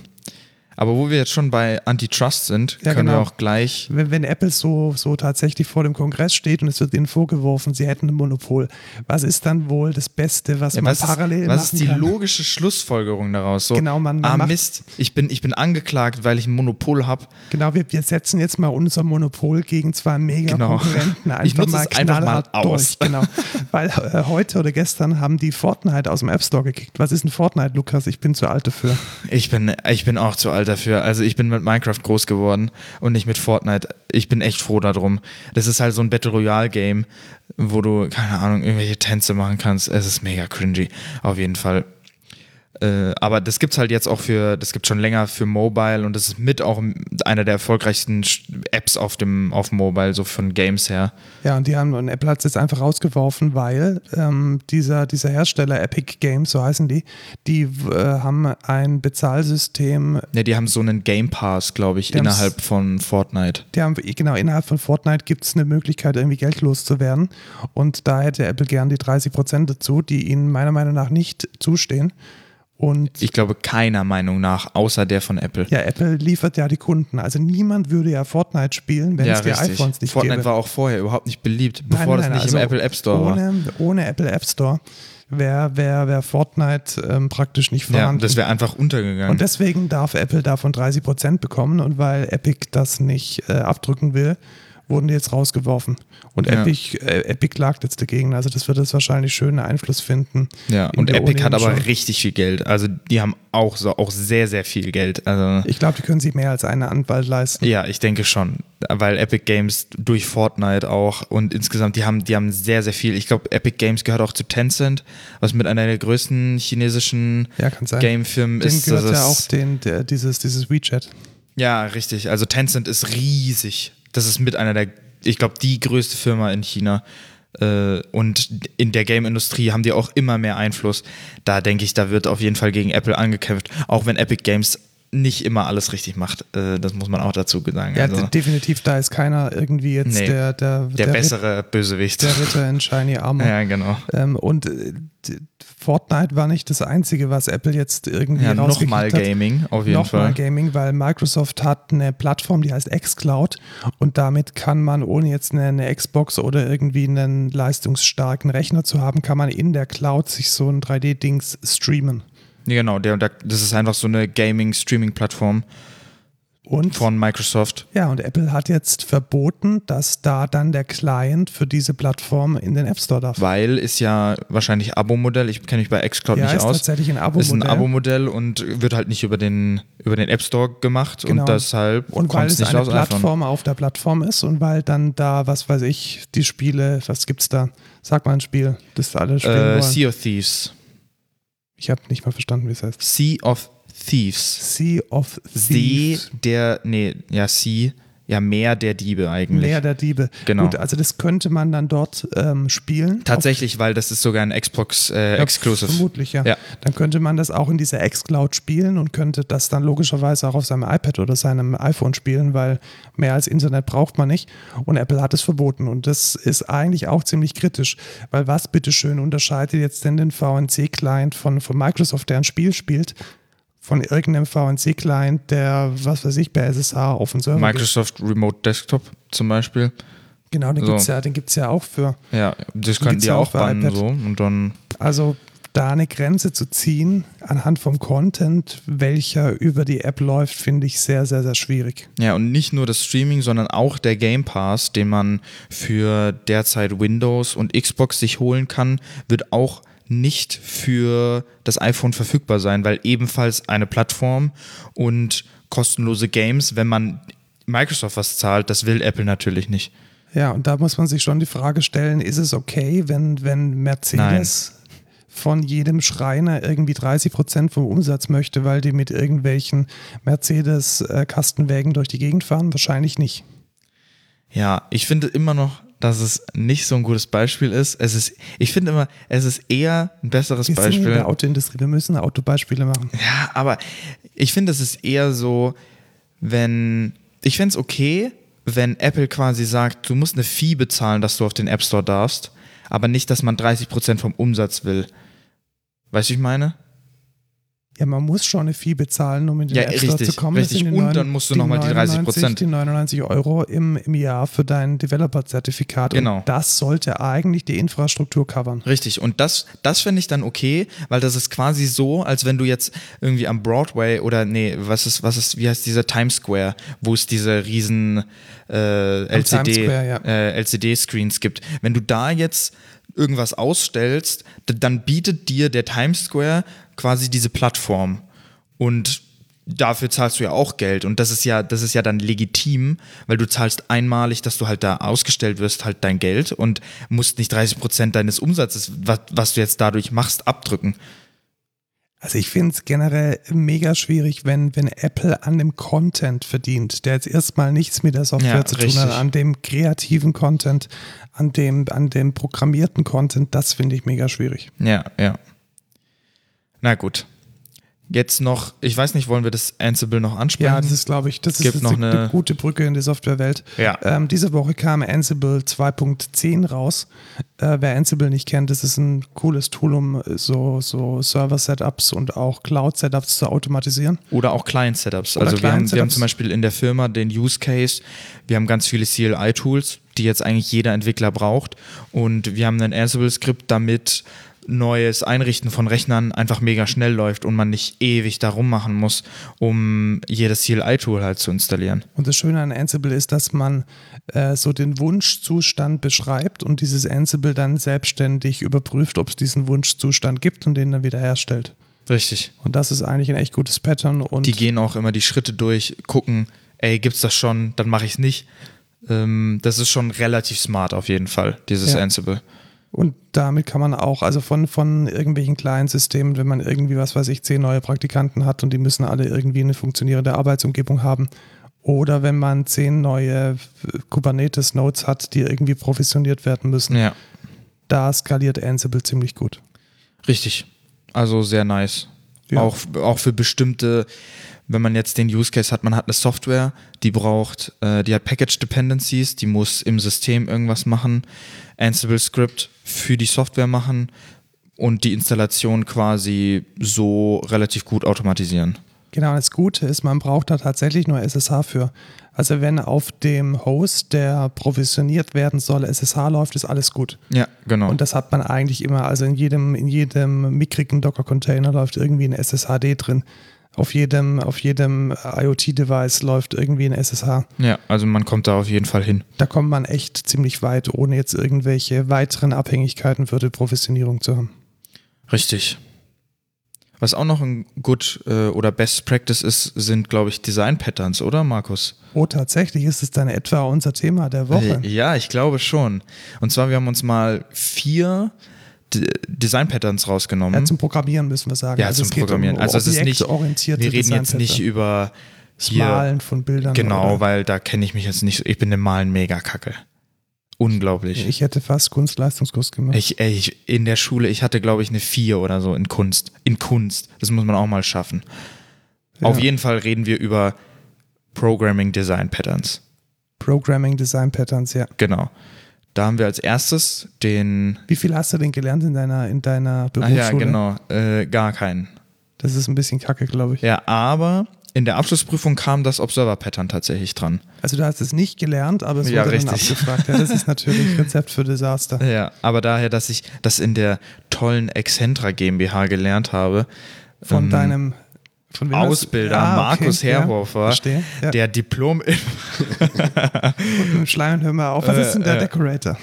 Aber wo wir jetzt schon bei Antitrust sind, Ja, können wir genau. auch gleich Wenn, wenn Apple so, so tatsächlich vor dem Kongress steht und es wird ihnen vorgeworfen, sie hätten ein Monopol, was ist dann wohl das Beste, was Ja, man was parallel ist, was ist machen die kann? logische Schlussfolgerung daraus? So, Genau, man- man ah, macht- Mist, ich bin, ich bin angeklagt, weil ich ein Monopol habe. Genau, wir, wir setzen jetzt mal unser Monopol gegen zwei mega Genau. Konkurrenten einfach Ich nutze mal es einfach mal aus. durch. Genau. Weil äh, heute oder gestern haben die Fortnite aus dem App Store gekickt. Was ist ein Fortnite, Lukas? Ich bin zu alt dafür. Ich bin, ich bin auch zu alt dafür. Also ich bin mit Minecraft groß geworden und nicht mit Fortnite. Ich bin echt froh darum. Das ist halt so ein Battle Royale Game, wo du, keine Ahnung, irgendwelche Tänze machen kannst. Es ist mega cringy. Auf jeden Fall. Äh, aber das gibt's halt jetzt auch für, das gibt schon länger für Mobile und das ist mit auch einer der erfolgreichsten Apps auf dem auf Mobile, so von Games her. Ja, und die haben und Apple hat es jetzt einfach rausgeworfen, weil ähm, dieser, dieser Hersteller Epic Games, so heißen die, die äh, haben ein Bezahlsystem. Ja, die haben so einen Game Pass, glaube ich, innerhalb von Fortnite. Die haben, genau, innerhalb von Fortnite gibt es eine Möglichkeit, irgendwie Geld loszuwerden. Und da hätte Apple gern die 30 Prozent dazu, die ihnen meiner Meinung nach nicht zustehen. Und ich glaube, keiner Meinung nach, außer der von Apple. Ja, Apple liefert ja die Kunden. Also niemand würde ja Fortnite spielen, wenn ja, es die richtig. iPhones nicht Fortnite gäbe. war auch vorher überhaupt nicht beliebt, bevor nein, nein, das nicht also im Apple App Store war. ohne, Ohne Apple App Store wäre wär, wär Fortnite ähm, praktisch nicht Ja, vorhanden. das wäre einfach untergegangen. und deswegen darf Apple davon 30 Prozent bekommen und weil Epic das nicht äh, abdrücken will, wurden die jetzt rausgeworfen. Und Ja. Epic, äh, Epic klagt jetzt dagegen. Also das wird jetzt wahrscheinlich schönen Einfluss finden. ja, und Epic hat aber schon- richtig viel Geld. Also die haben auch so auch sehr, sehr viel Geld. Also Ich glaube, die können sich mehr als eine Anwalt leisten. ja, ich denke schon. Weil Epic Games durch Fortnite auch und insgesamt, die haben, die haben sehr, sehr viel. Ich glaube, Epic Games gehört auch zu Tencent, was mit einer der größten chinesischen Ja, kann sein. Game-Firmen ist. gehört das ja auch den, der, dieses, dieses WeChat. Ja, richtig. Also Tencent ist riesig. Das ist mit einer der, ich glaube, die größte Firma in China. Äh, Und in der Game-Industrie haben die auch immer mehr Einfluss. Da denke ich, da wird auf jeden Fall gegen Apple angekämpft. Auch wenn Epic Games nicht immer alles richtig macht. Äh, Das muss man auch dazu sagen. Ja, Also, de- definitiv, da ist keiner irgendwie jetzt Nee, der, der, der Rit- bessere Bösewicht. der Ritter in Shiny Armor. Ja, genau. Ähm, und äh, Fortnite war nicht das Einzige, was Apple jetzt irgendwie Ja, nochmal. Gaming, auf jeden Nochmal Fall. Gaming, weil Microsoft hat eine Plattform, die heißt xCloud und damit kann man, ohne jetzt eine, eine Xbox oder irgendwie einen leistungsstarken Rechner zu haben, kann man in der Cloud sich so ein 3D-Dings streamen. Ja, genau, der, der, das ist einfach so eine Gaming-Streaming-Plattform Und von Microsoft. ja, und Apple hat jetzt verboten, dass da dann der Client für diese Plattform in den App Store darf. Weil ist ja wahrscheinlich Abo-Modell. Ich kenne mich bei xCloud ja, nicht ist aus. tatsächlich ein ist ein Abo-Modell. Und wird halt nicht über den, über den App Store gemacht Genau. und deshalb Und weil es nicht eine. Plattform auf der Plattform ist und weil dann da, was weiß ich, die Spiele, was gibt's da? Sag mal ein Spiel, das alle spielen Äh, wollen. sea of Thieves. Ich habe nicht mal verstanden, wie es heißt. Sea of Thieves. Sea of See Thieves. der, nee, ja, Sea, ja, Meer der Diebe eigentlich. Meer der Diebe. Genau. Gut, also das könnte man dann dort ähm, spielen. Tatsächlich, weil das ist sogar ein Xbox äh, Ja, Exclusive. Vermutlich, ja. Ja. Dann könnte man das auch in dieser X-Cloud spielen und könnte das dann logischerweise auch auf seinem iPad oder seinem iPhone spielen, weil mehr als Internet braucht man nicht. Und Apple hat es verboten. Und das ist eigentlich auch ziemlich kritisch, weil was bitteschön unterscheidet jetzt denn den VNC-Client von, von Microsoft, der ein Spiel spielt, von irgendeinem VNC-Client, der, was weiß ich, bei SSH auf den Server geht. Microsoft Remote Desktop zum Beispiel. Genau, den So. gibt es ja, den gibt's ja auch für. Ja, das können die ja auch bannen iPad. so und dann Also da eine Grenze zu ziehen anhand vom Content, welcher über die App läuft, finde ich sehr, sehr, sehr schwierig. Ja, und nicht nur das Streaming, sondern auch der Game Pass, den man für derzeit Windows und Xbox sich holen kann, wird auch nicht für das iPhone verfügbar sein, weil ebenfalls eine Plattform und kostenlose Games, wenn man Microsoft was zahlt, das will Apple natürlich nicht. Ja, und da muss man sich schon die Frage stellen, ist es okay, wenn, wenn Mercedes von jedem Schreiner irgendwie 30 Prozent vom Umsatz möchte, weil die mit irgendwelchen Mercedes-Kastenwägen durch die Gegend fahren? Wahrscheinlich nicht. Ja, ich finde immer noch, dass es nicht so ein gutes Beispiel ist. Es ist, ich finde immer, es ist eher ein besseres Wir sind in Beispiel. der Autoindustrie, wir müssen Autobeispiele machen. Ja, aber ich finde, es ist eher so, wenn. Ich fände es okay, wenn Apple quasi sagt, du musst eine Fee bezahlen, dass du auf den App Store darfst, aber nicht, dass man 30% vom Umsatz will. Weißt du, wie ich meine? Ja, man muss schon eine Fee bezahlen, um in den Ja, App Store richtig, zu kommen. richtig. Und neun- dann musst du die noch mal die 30%. Die 99 Euro im, im Jahr für dein Developer-Zertifikat. Genau. Und das sollte eigentlich die Infrastruktur covern. Richtig. Und das, das finde ich dann okay, weil das ist quasi so, als wenn du jetzt irgendwie am Broadway oder nee, was ist, was ist, wie heißt dieser Times Square, wo es diese riesen äh, LCD, Square, ja. äh, LCD-Screens gibt. Wenn du da jetzt irgendwas ausstellst, dann bietet dir der Times Square quasi diese Plattform. Und dafür zahlst du ja auch Geld. Und das ist ja, das ist ja dann legitim, weil du zahlst einmalig, dass du halt da ausgestellt wirst, halt dein Geld und musst nicht 30 Prozent deines Umsatzes, was, was du jetzt dadurch machst, abdrücken. Also ich finde es generell mega schwierig, wenn, wenn Apple an dem Content verdient, der jetzt erstmal nichts mit der Software Ja, zu tun richtig. hat, an dem kreativen Content, an dem, an dem programmierten Content, das finde ich mega schwierig. Ja, ja. Na gut. Jetzt noch, ich weiß nicht, wollen wir das Ansible noch ansprechen? Ja, das ist, glaube ich, das ist Gibt jetzt noch eine, eine- gute Brücke in die Softwarewelt. Ja. Ähm, diese Woche kam Ansible 2.10 raus. Äh, wer Ansible nicht kennt, das ist ein cooles Tool, um so, so Server-Setups und auch Cloud-Setups zu automatisieren. Oder auch Client-Setups. Also wir haben, wir haben zum Beispiel in der Firma den Use Case, wir haben ganz viele CLI-Tools, die jetzt eigentlich jeder Entwickler braucht. Und wir haben ein Ansible-Skript, damit neues Einrichten von Rechnern einfach mega schnell läuft und man nicht ewig darum machen muss, um jedes CLI-Tool halt zu installieren. Und das Schöne an Ansible ist, dass man äh, so den Wunschzustand beschreibt und dieses Ansible dann selbstständig überprüft, ob es diesen Wunschzustand gibt und den dann wieder herstellt. Richtig. Und das ist eigentlich ein echt gutes Pattern. Und Die gehen auch immer die Schritte durch, gucken, ey, gibt's das schon, dann mache ich es nicht. Ähm, das ist schon relativ smart auf jeden Fall, dieses Ja. Ansible. Und damit kann man auch, also von, von irgendwelchen kleinen Systemen, wenn man irgendwie, was weiß ich, zehn neue Praktikanten hat und die müssen alle irgendwie eine funktionierende Arbeitsumgebung haben. Oder wenn man zehn neue Kubernetes-Nodes hat, die irgendwie provisioniert werden müssen. Ja, Da skaliert Ansible ziemlich gut. richtig. Also sehr nice. Ja. Auch, auch für bestimmte, wenn man jetzt den Use Case hat, man hat eine Software, die braucht, äh, die hat Package Dependencies, die muss im System irgendwas machen, Ansible Script für die Software machen und die Installation quasi so relativ gut automatisieren. Genau, das Gute ist, man braucht da tatsächlich nur SSH für. Also wenn auf dem Host, der provisioniert werden soll, SSH läuft, ist alles gut. Ja, genau. Und das hat man eigentlich immer, also in jedem, in jedem mickrigen Docker-Container läuft irgendwie ein SSHD drin. Auf jedem, auf jedem IoT-Device läuft irgendwie ein SSH. ja, also man kommt da auf jeden Fall hin. Da kommt man echt ziemlich weit, ohne jetzt irgendwelche weiteren Abhängigkeiten für die Provisionierung zu haben. Richtig. Was auch noch ein Good äh, oder Best Practice ist, sind, glaube ich, Design Patterns, oder, Markus? Oh, tatsächlich ist es dann etwa unser Thema der Woche. Äh, Ja, ich glaube schon. Und zwar, wir haben uns mal vier Design Patterns rausgenommen. Ja, zum Programmieren müssen wir sagen. Ja, zum es geht Programmieren. Um also es ist nicht, wir reden jetzt nicht über Das hier, Malen von Bildern. genau, oder- weil da kenne ich mich jetzt nicht. so- Ich bin im Malen mega kacke. Unglaublich. Ich hätte fast Kunstleistungskurs gemacht. Ich, ey, ich, in der Schule, ich hatte, glaube ich, eine 4 oder so in Kunst. In Kunst. Das muss man auch mal schaffen. Ja. Auf jeden Fall reden wir über Programming Design Patterns. Programming Design Patterns, ja. Genau. Da haben wir als erstes den. Wie viel hast du denn gelernt in deiner, in deiner Ah Berufsschule? ja, genau. Äh, gar keinen. Das ist ein bisschen kacke, glaube ich. Ja, aber in der Abschlussprüfung kam das Observer Pattern tatsächlich dran. Also du hast es nicht gelernt, aber es Ja, wurde dann richtig. abgefragt. Ja, das ist natürlich Rezept für Desaster. Ja, aber daher, dass ich das in der tollen Excentra GmbH gelernt habe. Von ähm, deinem Ausbilder Ah, okay, Markus ja, Herhofer, verstehe. Ja. der Diplom mit Schleim hör mal auf. Was ist denn der Äh, äh. Decorator?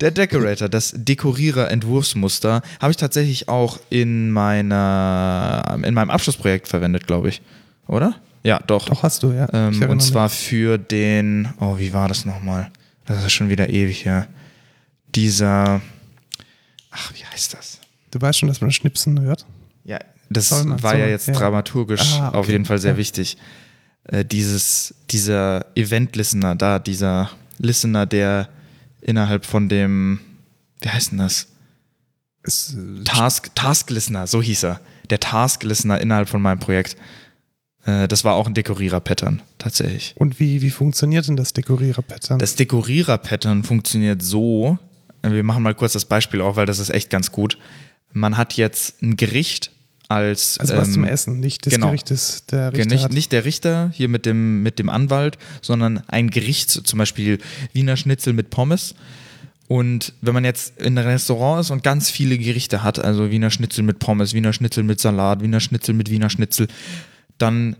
Der Decorator, das Dekorierer-Entwurfsmuster, habe ich tatsächlich auch in meiner in meinem Abschlussprojekt verwendet, glaube ich. Oder? Ja, doch. Doch, hast du, ja. Ähm, und mich. zwar für den, oh, wie war das nochmal? Das ist schon wieder ewig her. Dieser, ach, wie heißt das? Du weißt schon, dass man Schnipsen hört. Ja, das Soll man, war soll ja jetzt ja. dramaturgisch Ah, okay. auf jeden Fall sehr Ja. wichtig. Äh, dieses, dieser Event-Listener da, dieser Listener, der innerhalb von dem, wie heißt denn das? Es, äh, Task, Task Listener, so hieß er. Der Task Listener innerhalb von meinem Projekt. Äh, das war auch ein Dekorierer-Pattern, tatsächlich. Und wie, wie funktioniert denn das Dekorierer-Pattern? Das Dekorierer-Pattern funktioniert so, äh, wir machen mal kurz das Beispiel auf, weil das ist echt ganz gut. Man hat jetzt ein Gericht als. also was ähm, zum Essen, nicht das genau. Gericht, das der Richter nicht, nicht der Richter hier mit dem, mit dem Anwalt, sondern ein Gericht, zum Beispiel Wiener Schnitzel mit Pommes. Und wenn man jetzt in einem Restaurant ist und ganz viele Gerichte hat, also Wiener Schnitzel mit Pommes, Wiener Schnitzel mit Salat, Wiener Schnitzel mit Wiener Schnitzel, dann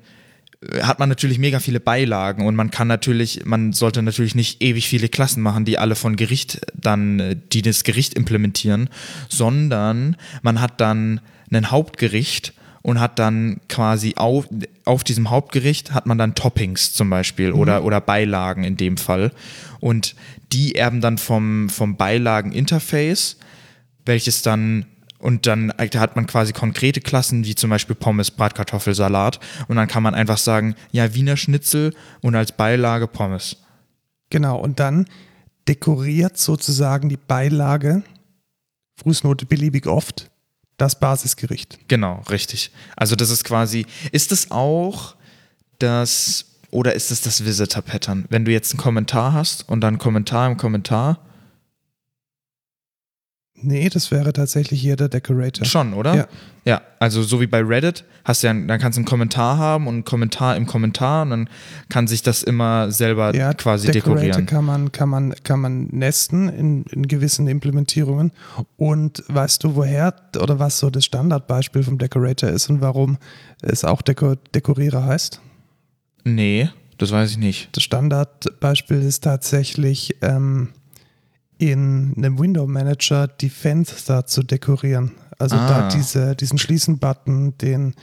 äh, hat man natürlich mega viele Beilagen und man kann natürlich, man sollte natürlich nicht ewig viele Klassen machen, die alle von Gericht dann, äh, die das Gericht implementieren, sondern man hat dann ein Hauptgericht und hat dann quasi auf, auf diesem Hauptgericht hat man dann Toppings zum Beispiel oder, oder Beilagen in dem Fall. Und die erben dann vom, vom Beilagen-Interface, welches dann Und dann da hat man quasi konkrete Klassen, wie zum Beispiel Pommes, Bratkartoffel, Salat. Und dann kann man einfach sagen, ja, Wiener Schnitzel und als Beilage Pommes. Genau, und dann dekoriert sozusagen die Beilage, Fußnote beliebig oft, das Basisgericht. Genau, richtig. Also das ist quasi, ist es auch das, oder ist es das Visitor-Pattern? Wenn du jetzt einen Kommentar hast und dann Kommentar im Kommentar, Nee, das wäre tatsächlich hier der Decorator. Schon, oder? Ja. Ja, also so wie bei Reddit, hast du ja, dann kannst du einen Kommentar haben und einen Kommentar im Kommentar und dann kann sich das immer selber Ja, quasi Decorator dekorieren. kann man, kann man, kann man nesten in, in gewissen Implementierungen. Und weißt du, woher oder was so das Standardbeispiel vom Decorator ist und warum es auch Deko Dekorierer heißt? Nee, das weiß ich nicht. Das Standardbeispiel ist tatsächlich ähm, in einem Window Manager die Fenster zu dekorieren. Also Ah. da diese, diesen Schließen-Button, den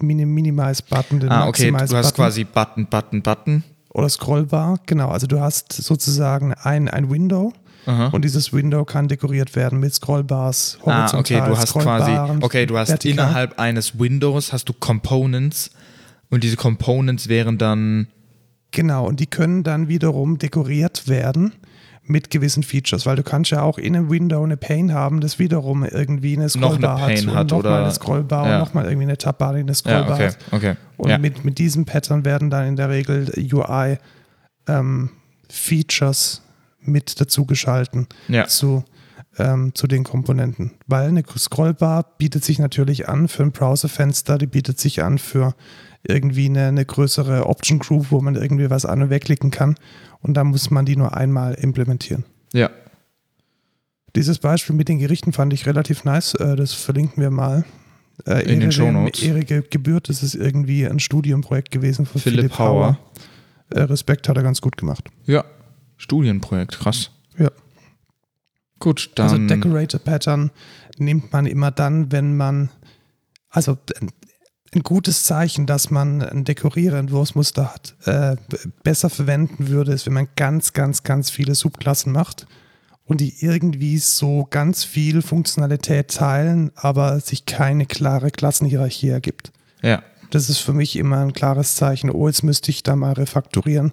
Mini Minimize-Button, den Ah, okay, du hast Maximize-Button quasi Button, Button, Button. oder Scrollbar. Genau, also du hast sozusagen ein, ein Window Aha. und dieses Window kann dekoriert werden mit Scrollbars, Ah, horizontal, okay, du hast quasi, okay, du hast vertikal. innerhalb eines Windows hast du Components und diese Components wären dann, Genau, und die können dann wiederum dekoriert werden mit gewissen Features, weil du kannst ja auch in einem Window eine Pane haben, das wiederum irgendwie eine Noch eine Scrollbar Pane hat, und nochmal eine Scrollbar ja. und nochmal irgendwie eine Tabbar, die eine ja, Scrollbar okay, hat. okay. Und ja. mit, mit diesem Pattern werden dann in der Regel UI ähm, Features mit dazu geschalten ja. zu, ähm, zu den Komponenten. Weil eine Scrollbar bietet sich natürlich an für ein Browserfenster, die bietet sich an für irgendwie eine, eine größere Option Group, wo man irgendwie was an- und wegklicken kann. Und dann muss man die nur einmal implementieren. ja. Dieses Beispiel mit den Gerichten fand ich relativ nice. Äh, Das verlinken wir mal. Äh, In den Ehre- Shownotes. Ehre gebührt, das ist irgendwie ein Studienprojekt gewesen von Philipp Philipp, Hauer. Äh, Respekt hat er ganz gut gemacht. Ja. Studienprojekt, krass. Ja. Gut, dann. Also Decorator Pattern nimmt man immer dann, wenn man, also ein, gutes Zeichen, dass man ein Dekorierentwurfsmuster hat, äh, besser verwenden würde, ist, wenn man ganz, ganz, ganz viele Subklassen macht und die irgendwie so ganz viel Funktionalität teilen, aber sich keine klare Klassenhierarchie ergibt. ja. Das ist für mich immer ein klares Zeichen. Oh, jetzt müsste ich da mal refakturieren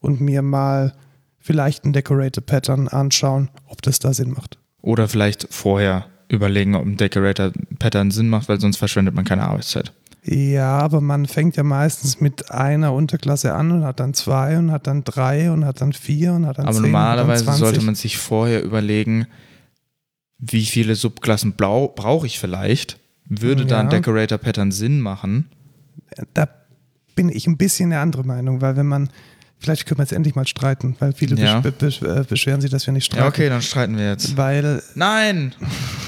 und mir mal vielleicht ein Decorator Pattern anschauen, ob das da Sinn macht. Oder vielleicht vorher überlegen, ob ein Decorator-Pattern Sinn macht, weil sonst verschwendet man keine Arbeitszeit. Ja, aber man fängt ja meistens mit einer Unterklasse an und hat dann zwei und hat dann drei und hat dann vier und hat dann Aber zehn normalerweise dann 20. sollte man sich vorher überlegen, wie viele Subklassen blau brauche ich vielleicht? Würde da ein Ja. Decorator-Pattern Sinn machen? Da bin ich ein bisschen eine andere Meinung, weil wenn man, vielleicht können wir jetzt endlich mal streiten, weil viele Ja. besch besch äh, beschweren sich, dass wir nicht streiten. Ja, okay, dann streiten wir jetzt. Weil, Nein!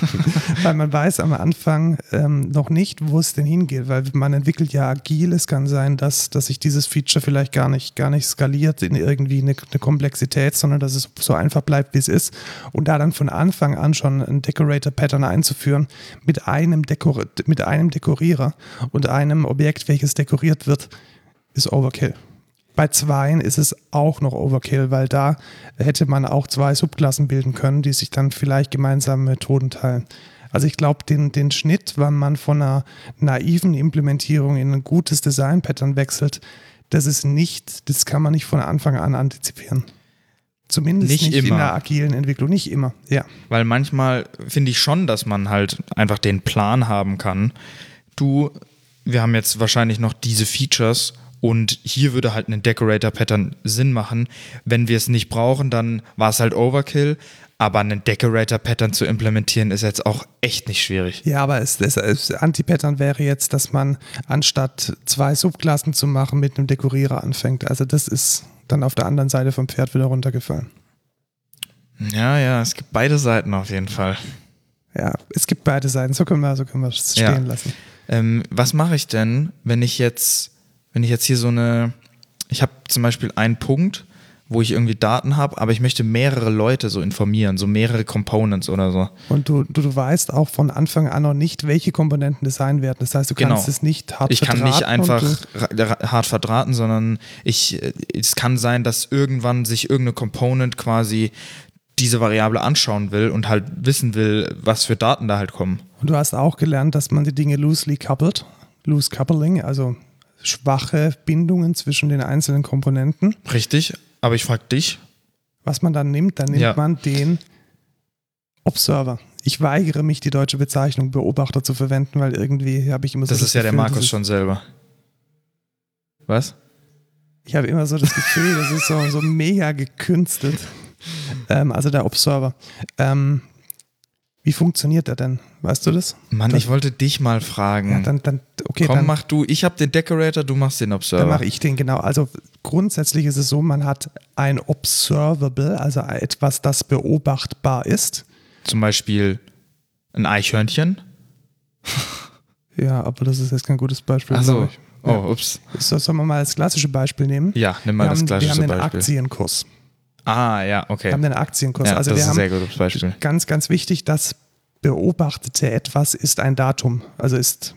weil man weiß am Anfang ähm, noch nicht, wo es denn hingeht, weil man entwickelt ja agil. Es kann sein, dass, dass sich dieses Feature vielleicht gar nicht, gar nicht skaliert in irgendwie eine, eine Komplexität, sondern dass es so einfach bleibt, wie es ist. Und da dann von Anfang an schon ein Decorator-Pattern einzuführen mit einem, Dekor mit einem Dekorierer und einem Objekt, welches dekoriert wird, ist Overkill. Bei zweien ist es auch noch Overkill, weil da hätte man auch zwei Subklassen bilden können, die sich dann vielleicht gemeinsame Methoden teilen. Also ich glaube, den, den Schnitt, wann man von einer naiven Implementierung in ein gutes Design-Pattern wechselt, das ist nicht, das kann man nicht von Anfang an antizipieren. Zumindest Nicht nicht, in immer. der agilen Entwicklung, nicht immer, ja. Weil manchmal finde ich schon, dass man halt einfach den Plan haben kann. Du, wir haben jetzt wahrscheinlich noch diese Features und hier würde halt ein Decorator-Pattern Sinn machen. Wenn wir es nicht brauchen, dann war es halt Overkill. Aber einen Decorator-Pattern zu implementieren ist jetzt auch echt nicht schwierig. Ja, aber es, es, es Anti-Pattern wäre jetzt, dass man anstatt zwei Subklassen zu machen, mit einem Dekorierer anfängt. Also das ist dann auf der anderen Seite vom Pferd wieder runtergefallen. Ja, ja, es gibt beide Seiten auf jeden Fall. Ja, es gibt beide Seiten. So können wir, so können wir es Ja. stehen lassen. Ähm, was mache ich denn, wenn ich jetzt, wenn ich jetzt hier so eine, ich habe zum Beispiel einen Punkt, wo ich irgendwie Daten habe, aber ich möchte mehrere Leute so informieren, so mehrere Components oder so. Und du, du, du weißt auch von Anfang an noch nicht, welche Komponenten das sein werden. Das heißt, du kannst Genau. es nicht hart Ich kann nicht verdrahten einfach hart verdrahten, sondern ich, es kann sein, dass irgendwann sich irgendeine Component quasi diese Variable anschauen will und halt wissen will, was für Daten da halt kommen. Und du hast auch gelernt, dass man die Dinge loosely coupled, loose coupling, also schwache Bindungen zwischen den einzelnen Komponenten. Richtig, aber ich frage dich. Was man dann nimmt, dann nimmt Ja. man den Observer. Ich weigere mich, die deutsche Bezeichnung Beobachter zu verwenden, weil irgendwie habe ich immer so Das ist ja der Gefühl, Markus das schon selber. Was? Ich habe immer so das Gefühl, das ist so, so mega gekünstelt. Ähm, also der Observer. Ähm, wie funktioniert der denn? Weißt du das? Mann, ich wollte dich mal fragen. Ja, dann, dann, okay, Komm, dann, mach du. Ich habe den Decorator, du machst den Observer. dann mache ich den genau. Also grundsätzlich ist es so, man hat ein Observable, also etwas, das beobachtbar ist. Zum Beispiel ein Eichhörnchen. Ja, aber das ist jetzt kein gutes Beispiel. Glaub ich. Oh, Ja. ups. So, sollen wir mal das klassische Beispiel nehmen? Ja, nimm mal wir, das haben, wir klassische haben den Beispiel. Aktienkurs. Ah, ja, Wir okay. haben den Aktienkurs. Ja, also das wir ist ein haben sehr gutes Beispiel. ganz, ganz wichtig, das beobachtete etwas ist ein Datum. Also ist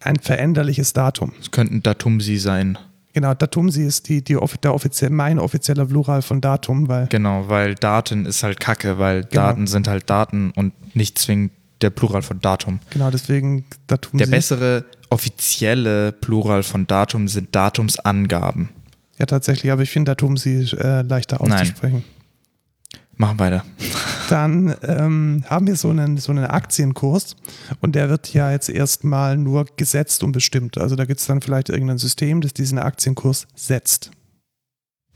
ein veränderliches Datum. Es könnte ein Datumsi sein. Genau, Datumsi ist die, die, der offiziell, mein offizieller Plural von Datum, weil Genau, weil Daten ist halt Kacke, weil Genau. Daten sind halt Daten und nicht zwingend der Plural von Datum. genau deswegen Datumsi. Der bessere offizielle Plural von Datum sind Datumsangaben. Ja, tatsächlich, aber ich finde Datumsi äh, leichter Nein. auszusprechen. Machen weiter. Dann ähm, haben wir so einen, so einen Aktienkurs und der wird ja jetzt erstmal nur gesetzt und bestimmt. Also da gibt es dann vielleicht irgendein System, das diesen Aktienkurs setzt.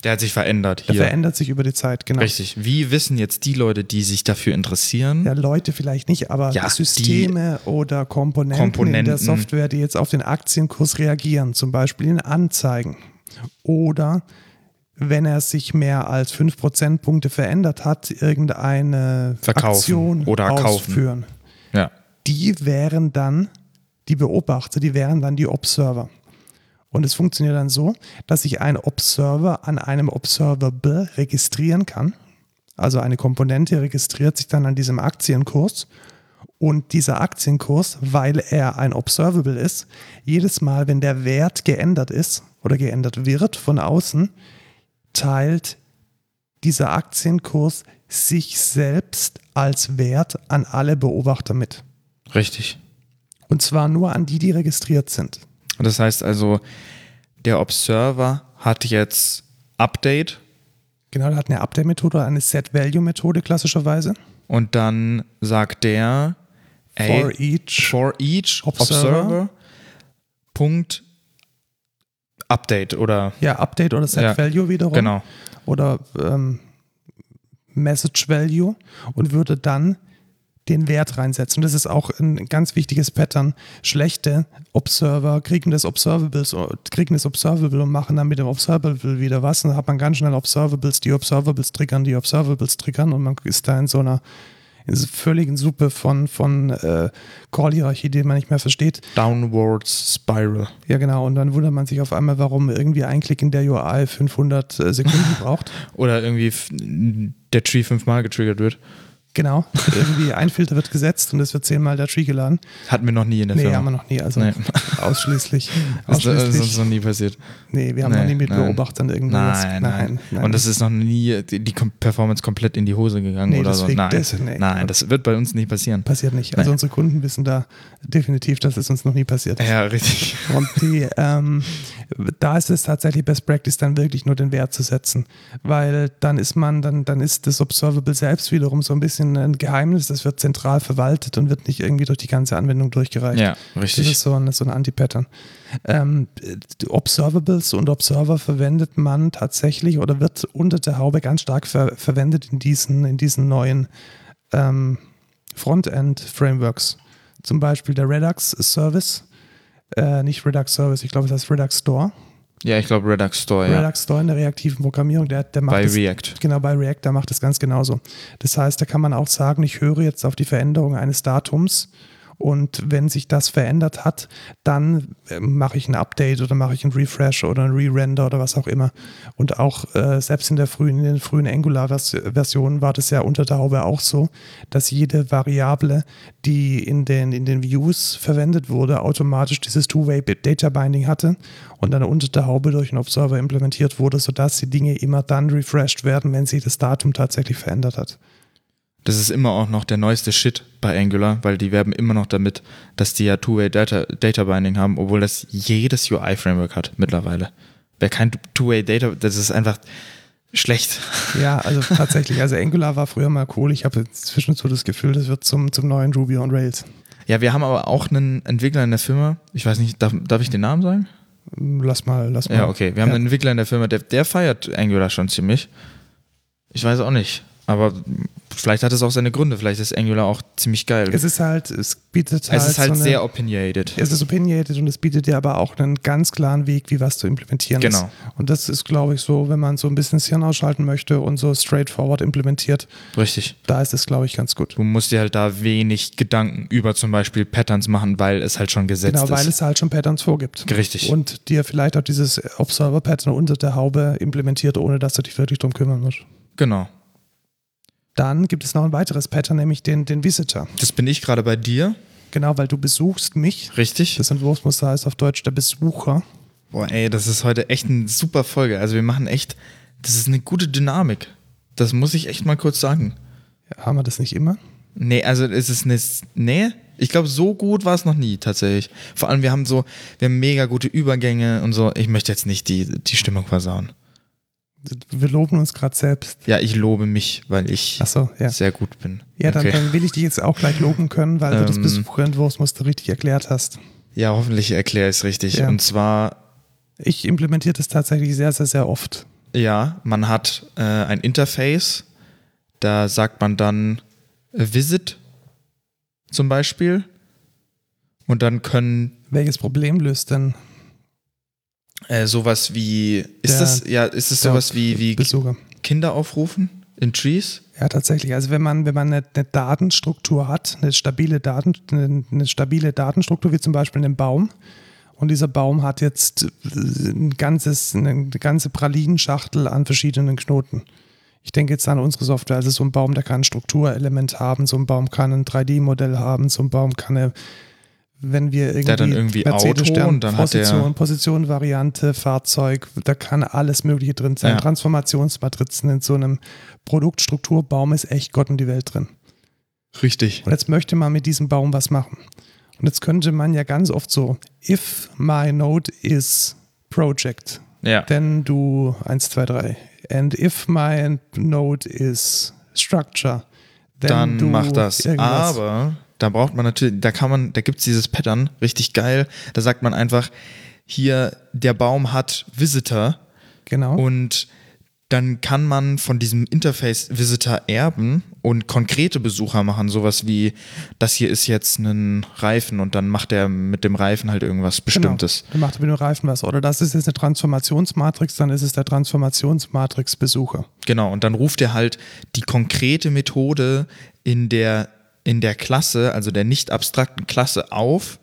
Der hat sich verändert Der hier. verändert sich über die Zeit, genau. Richtig. Wie wissen jetzt die Leute, die sich dafür interessieren? Ja, Leute vielleicht nicht, aber Ja, Systeme oder Komponenten, in Komponenten. der Software, die jetzt auf den Aktienkurs reagieren, zum Beispiel in Anzeigen. Oder wenn er sich mehr als 5 Prozentpunkte verändert hat, irgendeine Verkaufen Aktion oder kaufen. ausführen. Ja. Die wären dann die Beobachter, die wären dann die Observer. Und es funktioniert dann so, dass ich einen Observer an einem Observable registrieren kann. Also eine Komponente registriert sich dann an diesem Aktienkurs. Und dieser Aktienkurs, weil er ein Observable ist, jedes Mal, wenn der Wert geändert ist oder geändert wird von außen, teilt dieser Aktienkurs sich selbst als Wert an alle Beobachter mit. Richtig. Und zwar nur an die, die registriert sind. Und das heißt also, der Observer hat jetzt Update Genau, der hat eine Update-Methode oder eine Set-Value-Methode klassischerweise. und dann sagt der For each. for each Observer. Observer, Punkt Update oder Ja, Update oder Set-Value wiederum. genau. Oder ähm, Message-Value und würde dann den Wert reinsetzen. Und das ist auch ein ganz wichtiges Pattern. Schlechte Observer kriegen das Observables, kriegen das Observable und machen dann mit dem Observable wieder was. Und dann hat man ganz schnell Observables, die Observables triggern, die Observables triggern und man ist da in so einer in so völligen Suppe von, von äh, Call-Hierarchie, die man nicht mehr versteht. Downwards Spiral. Ja, genau. Und dann wundert man sich auf einmal, warum irgendwie ein Klick in der UI 500 äh, Sekunden braucht. Oder irgendwie der Tree fünfmal getriggert wird. Genau. Irgendwie ein Filter wird gesetzt und es wird zehnmal der Tree geladen. Hatten wir noch nie in der Nee, Firma. haben wir noch nie. Also Nee. ausschließlich. Das ist uns ausschließlich. noch nie passiert. Nee, wir haben Nee, noch nie mit nein. Beobachtern irgendwas. Nein, nein, Und das ist noch nie die, Performance komplett in die Hose gegangen Nee, oder so. Nein, das- nee. nein, das wird bei uns nicht passieren. passiert nicht. Also Nee. unsere Kunden wissen da definitiv, dass es uns noch nie passiert ist. Ja, richtig. Und die, ähm, da ist es tatsächlich Best Practice, dann wirklich nur den Wert zu setzen. Weil dann ist man, dann, dann ist das Observable selbst wiederum so ein bisschen ein Geheimnis, das wird zentral verwaltet und wird nicht irgendwie durch die ganze Anwendung durchgereicht. Ja, Das richtig. ist so ein, so ein Anti-Pattern. Ähm, Observables und Observer verwendet man tatsächlich oder wird unter der Haube ganz stark ver verwendet in diesen, in diesen neuen ähm, Frontend-Frameworks. Zum Beispiel der Redux-Service. Äh, nicht Redux Service, ich glaube, es heißt Redux Store. Ja, ich glaube Redux Store, ja. Redux Store in der reaktiven Programmierung, der, der macht Bei das, React. Genau, bei React, der macht das ganz genauso. Das heißt, da kann man auch sagen, ich höre jetzt auf die Veränderung eines Datums und wenn sich das verändert hat, dann äh, mache ich ein Update oder mache ich ein Refresh oder ein Re-Render oder was auch immer. Und auch äh, selbst in der frühen, in den frühen Angular-Versionen war das ja unter der Haube auch so, dass jede Variable, die in den, in den Views verwendet wurde, automatisch dieses Two-Way-Data-Binding hatte und dann unter der Haube durch einen Observer implementiert wurde, sodass die Dinge immer dann refreshed werden, wenn sich das Datum tatsächlich verändert hat. Das ist immer auch noch der neueste Shit bei Angular, weil die werben immer noch damit, dass die ja Two-Way Data, Data Binding haben, obwohl das jedes UI-Framework hat mittlerweile. Wer kein Two-Way Data, das ist einfach schlecht. Ja, also tatsächlich. Also Angular war früher mal cool. Ich habe inzwischen so das Gefühl, das wird zum, zum neuen Ruby on Rails. Ja, wir haben aber auch einen Entwickler in der Firma. Ich weiß nicht, darf, darf ich den Namen sagen? Lass mal, lass mal. Ja, okay. Wir haben einen Entwickler in der Firma, der, der feiert Angular schon ziemlich. Ich weiß auch nicht. Aber vielleicht hat es auch seine Gründe. Vielleicht ist Angular auch ziemlich geil. Es ist halt, es bietet halt. es ist halt so eine, sehr opinionated. Es ist opinionated und es bietet dir aber auch einen ganz klaren Weg, wie was zu implementieren Genau. ist. Und das ist, glaube ich, so, wenn man so ein bisschen das Hirn ausschalten möchte und so straightforward implementiert, Richtig. da ist es, glaube ich, ganz gut. Du musst dir halt da wenig Gedanken über zum Beispiel Patterns machen, weil es halt schon gesetzt Genau, weil ist. es halt schon Patterns vorgibt. Richtig. Und dir vielleicht auch dieses Observer-Pattern unter der Haube implementiert, ohne dass du dich wirklich drum kümmern musst. genau. Dann gibt es noch ein weiteres Pattern, nämlich den, den Visitor. Das bin ich gerade bei dir. Genau, weil du besuchst mich. Richtig. Das Entwurfsmuster heißt auf Deutsch der Besucher. Boah, ey, das ist heute echt eine super Folge. Also wir machen echt, das ist eine gute Dynamik. Das muss ich echt mal kurz sagen. Ja, haben wir das nicht immer? Nee, also es ist eine, nee, ich glaube, so gut war es noch nie tatsächlich. Vor allem, wir haben so, wir haben mega gute Übergänge und so. Ich möchte jetzt nicht die, die Stimmung versauen. Wir loben uns gerade selbst. Ja, ich lobe mich, weil ich Achso, ja. sehr gut bin. Ja, dann, Okay. dann will ich dich jetzt auch gleich loben können, weil du das Ähm. Besucherentwurfsmuster richtig erklärt hast. Ja, hoffentlich erkläre ich es richtig. Ja. Und zwar, Ich implementiere das tatsächlich sehr, sehr, sehr oft. ja, man hat äh, ein Interface, da sagt man dann äh, Visit zum Beispiel. Und dann können Welches Problem löst denn äh, sowas wie, ist Der- das, ja, ist es sowas wie, wie Besucher? Kinder aufrufen in Trees? Ja, tatsächlich. Also wenn man, wenn man eine, eine Datenstruktur hat, eine stabile, Daten, eine, eine stabile Datenstruktur, wie zum Beispiel einen Baum, und dieser Baum hat jetzt ein ganzes, eine ganze Pralinenschachtel an verschiedenen Knoten. Ich denke jetzt an unsere Software. Also so ein Baum, der kann ein Strukturelement haben, so ein Baum kann ein 3D-Modell haben, so ein Baum kann eine, wenn wir irgendwie, hat dann irgendwie Mercedes Auto Stern, dann hat der- Position, Position, Variante, Fahrzeug, da kann alles Mögliche drin sein. Ja. Transformationsmatrizen in so einem Produktstrukturbaum ist echt Gott und die Welt drin. Richtig. Und jetzt möchte man mit diesem Baum was machen. Und jetzt könnte man ja ganz oft so, if my node is project, Ja. then do 1, 2, 3. And if my node is structure, then dann do macht das. irgendwas. Aber da braucht man natürlich, da kann man, da gibt es dieses Pattern, richtig geil. Da sagt man einfach, hier, der Baum hat Visitor genau. und dann kann man von diesem Interface Visitor erben und konkrete Besucher machen, sowas wie, das hier ist jetzt ein Reifen und dann macht er mit dem Reifen halt irgendwas Bestimmtes. Genau. Dann macht er mit dem Reifen was. Oder das ist jetzt eine Transformationsmatrix, dann ist es der Transformationsmatrix-Besucher. Genau, und dann ruft er halt die konkrete Methode in der, in der Klasse, also der nicht abstrakten Klasse auf,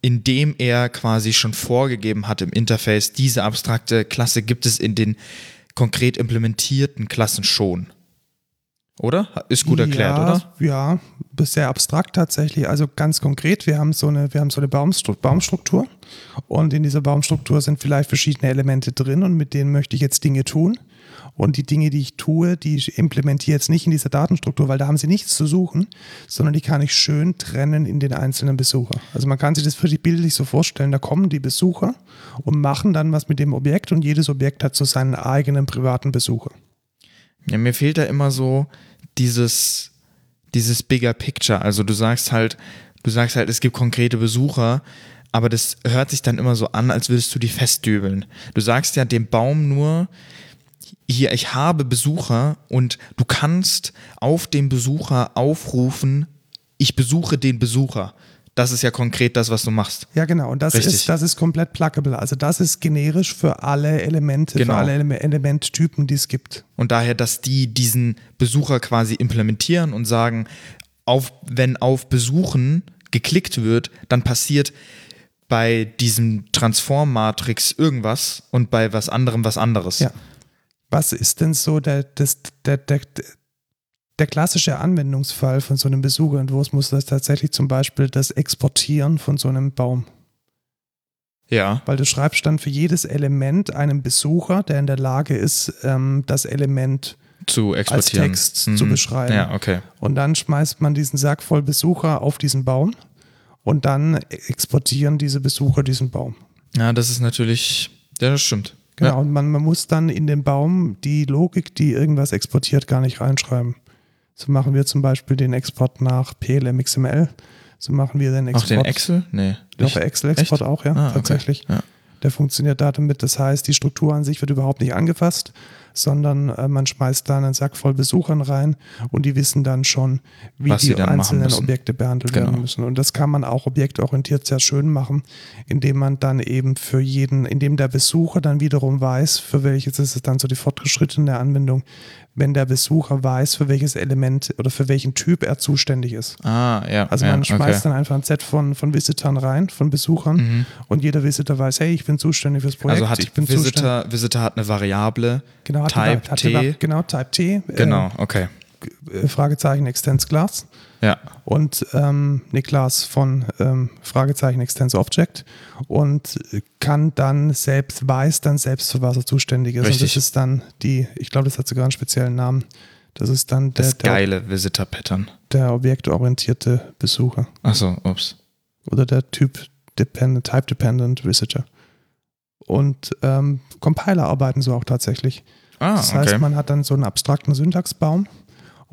indem er quasi schon vorgegeben hat im Interface, diese abstrakte Klasse gibt es in den konkret implementierten Klassen schon. Oder? Ist gut erklärt, ja, oder? Ja, sehr abstrakt tatsächlich. Also ganz konkret, wir haben so eine, wir haben so eine Baumstru Baumstruktur und in dieser Baumstruktur sind vielleicht verschiedene Elemente drin und mit denen möchte ich jetzt Dinge tun. Und die Dinge, die ich tue, die ich implementiere jetzt nicht in dieser Datenstruktur, weil da haben sie nichts zu suchen, sondern die kann ich schön trennen in den einzelnen Besucher. Also man kann sich das wirklich bildlich so vorstellen, da kommen die Besucher und machen dann was mit dem Objekt und jedes Objekt hat so seinen eigenen privaten Besucher. Ja, mir fehlt da immer so dieses, dieses Bigger Picture. Also du sagst halt, du sagst halt, es gibt konkrete Besucher, aber das hört sich dann immer so an, als würdest du die festdübeln. Du sagst ja dem Baum nur, hier, ich habe Besucher und du kannst auf den Besucher aufrufen, ich besuche den Besucher. Das ist ja konkret das, was du machst. Ja, genau. Und das Richtig. ist, das ist komplett pluggable. Also das ist generisch für alle Elemente, Genau. für alle Ele Elementtypen, die es gibt. Und daher, dass die diesen Besucher quasi implementieren und sagen, auf, wenn auf Besuchen geklickt wird, dann passiert bei diesem Transform-Matrix irgendwas und bei was anderem was anderes. Ja. Was ist denn so der, das, der, der, der klassische Anwendungsfall von so einem Besucherentwurfsmuster ist tatsächlich zum Beispiel das Exportieren von so einem Baum. Ja, Weil du schreibst dann für jedes Element einem Besucher, der in der Lage ist, ähm, das Element zu als exportieren. Text Mhm. zu beschreiben. Ja, okay. Und dann schmeißt man diesen Sack voll Besucher auf diesen Baum und dann exportieren diese Besucher diesen Baum. Ja, das ist natürlich, ja, das stimmt. Genau, Ja. und man, man muss dann in den Baum die Logik, die irgendwas exportiert, gar nicht reinschreiben. So machen wir zum Beispiel den Export nach PLM XML. So machen wir den Auch Export. den Excel? Nee. Doch? Excel-Export auch, ja, Ah, okay. tatsächlich. Ja. Der funktioniert da damit. Das heißt, die Struktur an sich wird überhaupt nicht angefasst, sondern äh, man schmeißt da einen Sack voll Besuchern rein und die wissen dann schon, wie Was die einzelnen. Objekte behandelt Genau. werden müssen. Und das kann man auch objektorientiert sehr schön machen, indem man dann eben für jeden, indem der Besucher dann wiederum weiß, für welches ist es dann so die fortgeschrittene Anwendung, wenn der Besucher weiß, für welches Element oder für welchen Typ er zuständig ist. Ah, ja. Also ja, man schmeißt okay. dann einfach ein Set von, von Visitern rein, von Besuchern Mhm. und jeder Visitor weiß, hey, ich bin zuständig fürs Projekt. Also hat ich bin. Visitor, Visitor hat eine Variable. Genau, hat Type hat T. Die, genau, Type T. äh, Genau, okay. äh, Fragezeichen Extends Class. Ja. Und ähm, Niklas von ähm, Fragezeichen Extends Object und kann dann selbst, weiß dann selbst, für was er zuständig ist. Und Richtig. das ist dann die, ich glaube, das hat sogar einen speziellen Namen. Das ist dann der, Das geile Visitor-Pattern. der objektorientierte Besucher Achso, ups. oder der Typ Dependent, Type Dependent Visitor. Und ähm, Compiler arbeiten so auch tatsächlich. Ah, Das okay. heißt, man hat dann so einen abstrakten Syntaxbaum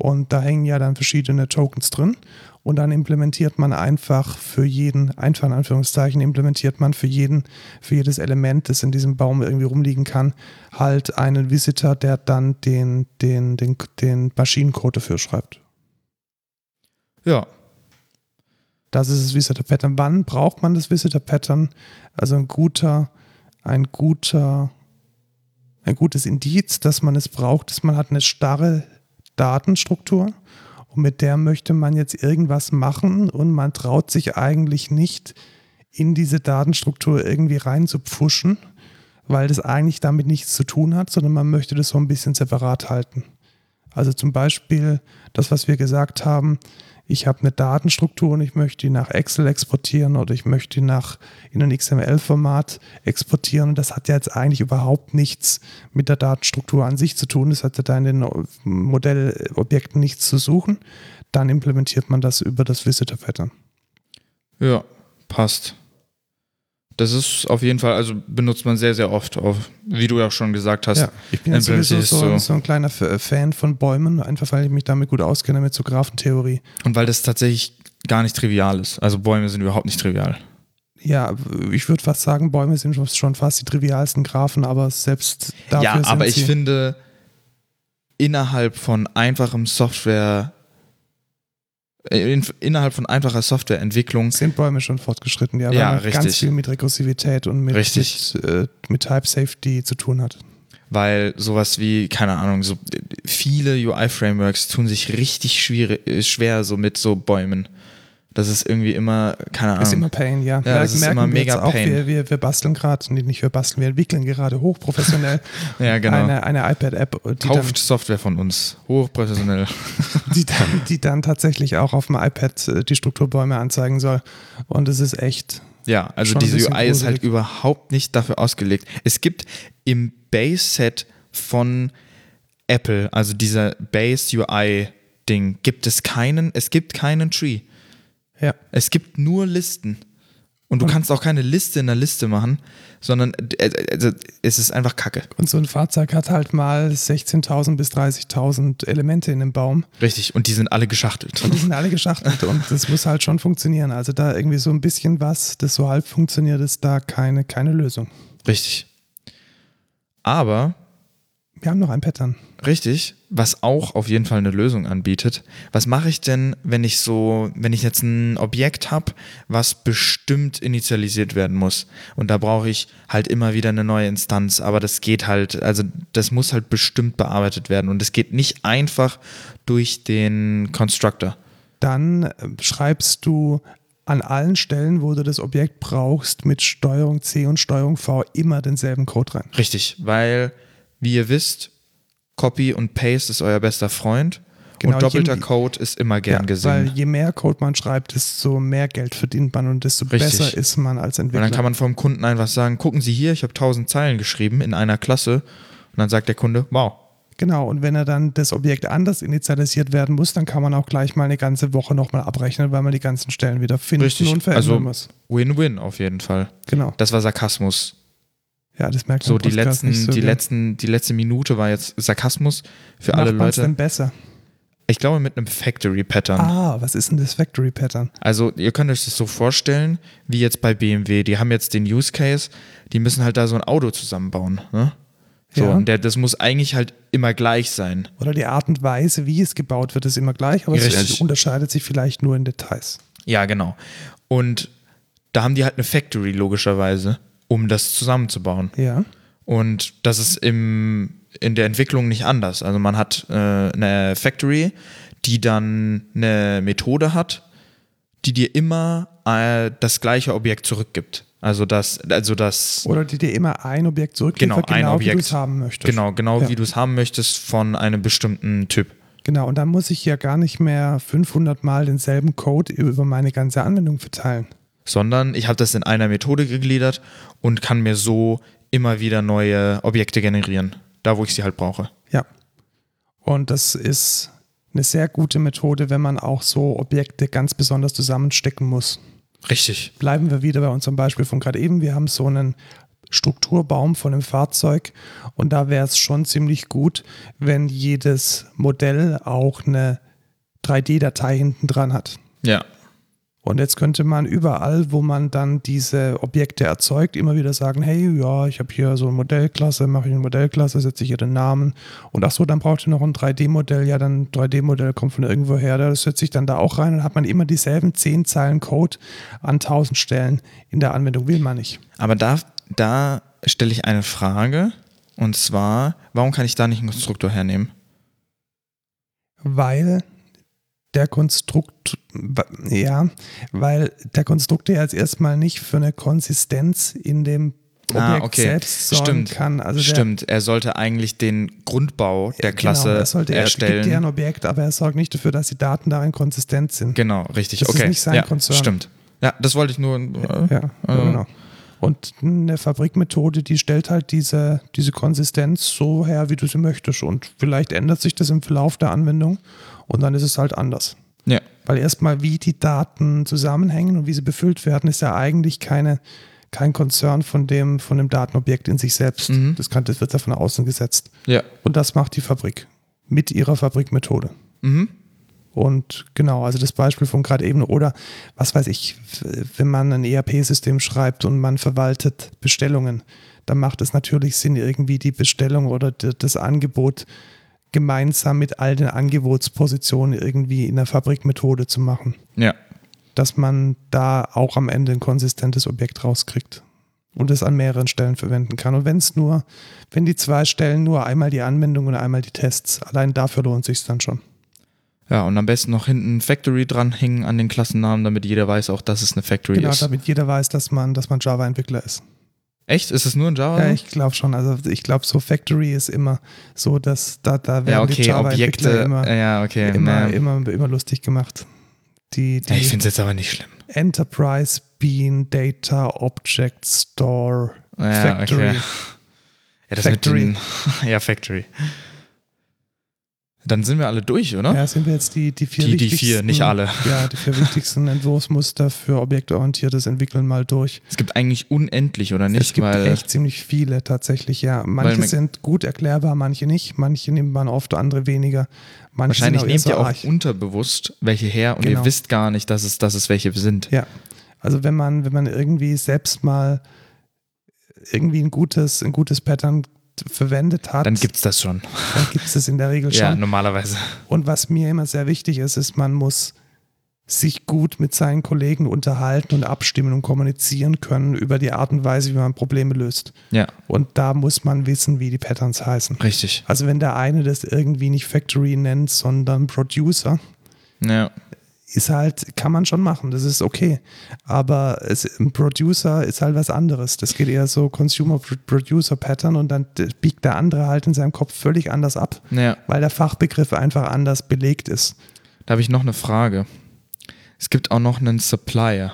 und da hängen ja dann verschiedene Tokens drin und dann implementiert man einfach für jeden, einfach in Anführungszeichen, implementiert man für jeden, für jedes Element, das in diesem Baum irgendwie rumliegen kann, halt einen Visitor, der dann den, den, den, den Maschinencode dafür schreibt. ja. Das ist das Visitor Pattern. Wann braucht man das Visitor Pattern? Also ein guter, ein guter, ein gutes Indiz, dass man es braucht, ist, man hat eine starre Datenstruktur und mit der möchte man jetzt irgendwas machen und man traut sich eigentlich nicht in diese Datenstruktur irgendwie rein zu pfuschen, weil das eigentlich damit nichts zu tun hat, sondern man möchte das so ein bisschen separat halten. Also zum Beispiel das, was wir gesagt haben, ich habe eine Datenstruktur und ich möchte die nach Excel exportieren oder ich möchte die nach in ein XML-Format exportieren. Das hat ja jetzt eigentlich überhaupt nichts mit der Datenstruktur an sich zu tun. Das hat ja da in den Modellobjekten nichts zu suchen. Dann implementiert man das über das Visitor Pattern. Ja, passt. Das ist auf jeden Fall, also benutzt man sehr, sehr oft, auf, wie du ja schon gesagt hast. Ja, ich bin sowieso so, so ein kleiner F- Fan von Bäumen, einfach weil ich mich damit gut auskenne mit so Graphentheorie. Und weil das tatsächlich gar nicht trivial ist. Also Bäume sind überhaupt nicht trivial. Ja, ich würde fast sagen, Bäume sind schon fast die trivialsten Graphen, aber selbst dafür ja, sind aber ich finde, innerhalb von einfachem Software, äh, in, innerhalb von einfacher Softwareentwicklung, sind Bäume schon fortgeschritten, ja, weil Ja, ganz viel mit Rekursivität und mit, Richtig. mit, äh, mit Type Safety zu tun hat. weil sowas wie, keine Ahnung, so äh, viele UI-Frameworks tun sich richtig schwierig, äh, schwer so mit so Bäumen. Das ist irgendwie immer, keine Ahnung. Ist immer Pain, ja. Ja, das ist immer mega auch, Pain. Wir, wir, wir basteln gerade, nee, nicht wir basteln, wir entwickeln gerade hochprofessionell ja, genau. eine, eine iPad-App, die dann, Kauft Software von uns. Hochprofessionell. die, dann, die dann tatsächlich auch auf dem iPad äh, die Strukturbäume anzeigen soll. Und es ist echt, Ja, also diese UI ist halt gruselig. überhaupt nicht dafür ausgelegt. Es gibt im Base-Set von Apple, also dieser Base-UI-Ding, gibt es keinen, es gibt keinen Tree. Ja. Es gibt nur Listen. Und du Und- kannst auch keine Liste in der Liste machen, sondern äh, also, es ist einfach Kacke. Und so ein Fahrzeug hat halt mal 16.000 bis 30.000 Elemente in dem Baum. Richtig. Und die sind alle geschachtelt. Und die sind alle geschachtelt und das muss halt schon funktionieren. Also da irgendwie so ein bisschen was, das so halb funktioniert, ist da keine, keine Lösung. Richtig. Aber Wir haben noch ein Pattern. Richtig, was auch auf jeden Fall eine Lösung anbietet. Was mache ich denn, wenn ich so, wenn ich jetzt ein Objekt habe, was bestimmt initialisiert werden muss? Und da brauche ich halt immer wieder eine neue Instanz, aber das geht halt, also das muss halt bestimmt bearbeitet werden und es geht nicht einfach durch den Constructor. Dann äh, schreibst du an allen Stellen, wo du das Objekt brauchst, mit Steuerung C und Steuerung V immer denselben Code rein. Richtig, weil, wie ihr wisst, Copy und Paste ist euer bester Freund Genau, und doppelter je- Code ist immer gern Ja, weil gesehen. je mehr Code man schreibt, desto mehr Geld verdient man und desto Richtig. besser ist man als Und Entwickler. dann kann man vom Kunden einfach sagen, gucken Sie hier, ich habe 1000 Zeilen geschrieben in einer Klasse. Und dann sagt der Kunde, wow. Genau, und wenn er dann das Objekt anders initialisiert werden muss, dann kann man auch gleich mal eine ganze Woche nochmal abrechnen, weil man die ganzen Stellen wieder finden Richtig. und verändern Also muss. Win-win auf jeden Fall. Genau. Das war Sarkasmus. Ja, das merkt man So die letzten, so die gern. letzten, die letzte Minute war jetzt Sarkasmus für alle Macht man's Leute. denn besser? Ich glaube mit einem Factory-Pattern. Ah, was ist denn das Factory Pattern? Also ihr könnt euch das so vorstellen, wie jetzt bei BMW. Die haben jetzt den Use Case, die müssen halt da so ein Auto zusammenbauen. Ne? So, Ja. und der, das muss eigentlich halt immer gleich sein. Oder die Art und Weise, wie es gebaut wird, ist immer gleich, aber es Richtig. unterscheidet sich vielleicht nur in Details. Ja, genau. Und da haben die halt eine Factory logischerweise, um das zusammenzubauen. Ja. Und das ist im, in der Entwicklung nicht anders. Also man hat äh, eine Factory, die dann eine Methode hat, die dir immer äh, das gleiche Objekt zurückgibt. Also das, also das Oder die dir immer ein Objekt zurückliefert, Genau, ein genau wie Objekt. du es haben möchtest. genau, genau Ja. wie du es haben möchtest von einem bestimmten Typ. Genau, und dann muss ich ja gar nicht mehr 500 Mal denselben Code über meine ganze Anwendung verteilen. Sondern ich habe das in einer Methode gegliedert und kann mir so immer wieder neue Objekte generieren, da wo ich sie halt brauche. Ja. Und das ist eine sehr gute Methode, wenn man auch so Objekte ganz besonders zusammenstecken muss. Richtig. Bleiben wir wieder bei unserem Beispiel von gerade eben. Wir haben so einen Strukturbaum von einem Fahrzeug und da wäre es schon ziemlich gut, wenn jedes Modell auch eine 3D-Datei hinten dran hat. Ja. Und jetzt könnte man überall, wo man dann diese Objekte erzeugt, immer wieder sagen, hey, ja, ich habe hier so eine Modellklasse, mache ich eine Modellklasse, setze ich hier den Namen. Und ach so, dann braucht ihr noch ein 3D-Modell. Ja, dann 3D-Modell kommt von irgendwo her, das setze ich dann da auch rein. Dann hat man immer dieselben 10 Zeilen Code an 1000 Stellen in der Anwendung. Will man nicht. Aber da, da stelle ich eine Frage. Und zwar, warum kann ich da nicht einen Konstruktor hernehmen? Weil der Konstrukt, ja, weil der Konstruktor jetzt erstmal nicht für eine Konsistenz in dem Objekt selbst sorgen Ah, Stimmt. kann. Also Stimmt. Er sollte eigentlich den Grundbau der Klasse genau, er sollte, Er gibt erstellen. ein Objekt, aber er sorgt nicht dafür, dass die Daten darin konsistent sind. Genau, richtig. Das ist okay. nicht sein ja, Konzern. Stimmt. Ja, das wollte ich nur. Äh, Ja, äh, genau. Und eine Fabrikmethode, die stellt halt diese, diese Konsistenz so her, wie du sie möchtest. Und vielleicht ändert sich das im Verlauf der Anwendung und dann ist es halt anders. ja. Weil erstmal, wie die Daten zusammenhängen und wie sie befüllt werden, ist ja eigentlich keine, kein Konzern von dem, von dem Datenobjekt in sich selbst. Mhm. Das, kann, das wird ja von außen gesetzt. Ja. Und das macht die Fabrik mit ihrer Fabrikmethode. Mhm. Und genau, also das Beispiel von gerade eben, oder was weiß ich, wenn man ein ERP-System schreibt und man verwaltet Bestellungen, dann macht es natürlich Sinn, irgendwie die Bestellung oder das Angebot gemeinsam mit all den Angebotspositionen irgendwie in der Fabrikmethode zu machen, Ja. dass man da auch am Ende ein konsistentes Objekt rauskriegt und es an mehreren Stellen verwenden kann. Und wenn es nur, wenn die zwei Stellen nur einmal die Anwendung und einmal die Tests, allein dafür lohnt sich dann schon. Ja, und am besten noch hinten Factory dranhängen an den Klassennamen, damit jeder weiß auch, dass es eine Factory Genau, ist. damit jeder weiß, dass man, dass man Java-Entwickler ist. Echt? Ist es nur in Java? Ja, ich glaube schon. Also ich glaube, so Factory ist immer so, dass da, da werden ja die okay, Java-Entwickler Objekte. immer, ja, okay. immer, ne. immer, immer lustig gemacht. Die, die ja, ich finde es jetzt aber nicht schlimm. Enterprise Bean Data Object Store Factory. okay. Ja, Factory. Den, ja, Factory. Dann sind wir alle durch, oder? Ja, sind wir jetzt die, die vier die, die wichtigsten, vier, nicht alle. Ja, die vier wichtigsten Entwurfsmuster für objektorientiertes Entwickeln mal durch. Es gibt eigentlich unendlich, oder nicht? es gibt Weil, echt ziemlich viele tatsächlich, ja. Manche man- sind gut erklärbar, manche nicht. Manche nimmt man oft, andere weniger. Manche wahrscheinlich nehmt ihr auch unterbewusst welche her und Genau. ihr wisst gar nicht, dass es, dass es welche sind. Ja, also wenn man, wenn man irgendwie selbst mal irgendwie ein gutes, ein gutes Pattern verwendet hat, Dann gibt es das schon. dann gibt es das in der Regel Ja, schon. normalerweise. Und was mir immer sehr wichtig ist, ist, man muss sich gut mit seinen Kollegen unterhalten und abstimmen und kommunizieren können über die Art und Weise, wie man Probleme löst. Ja, Und da muss man wissen, wie die Patterns heißen. richtig. Also wenn der eine das irgendwie nicht Factory nennt, sondern Producer, Ja. Ist halt, kann man schon machen, das ist okay. Aber es, ein Producer ist halt was anderes. Das geht eher so Consumer-Producer-Pattern und dann biegt der andere halt in seinem Kopf völlig anders ab, ja. weil der Fachbegriff einfach anders belegt ist. Da habe ich noch eine Frage. Es gibt auch noch einen Supplier.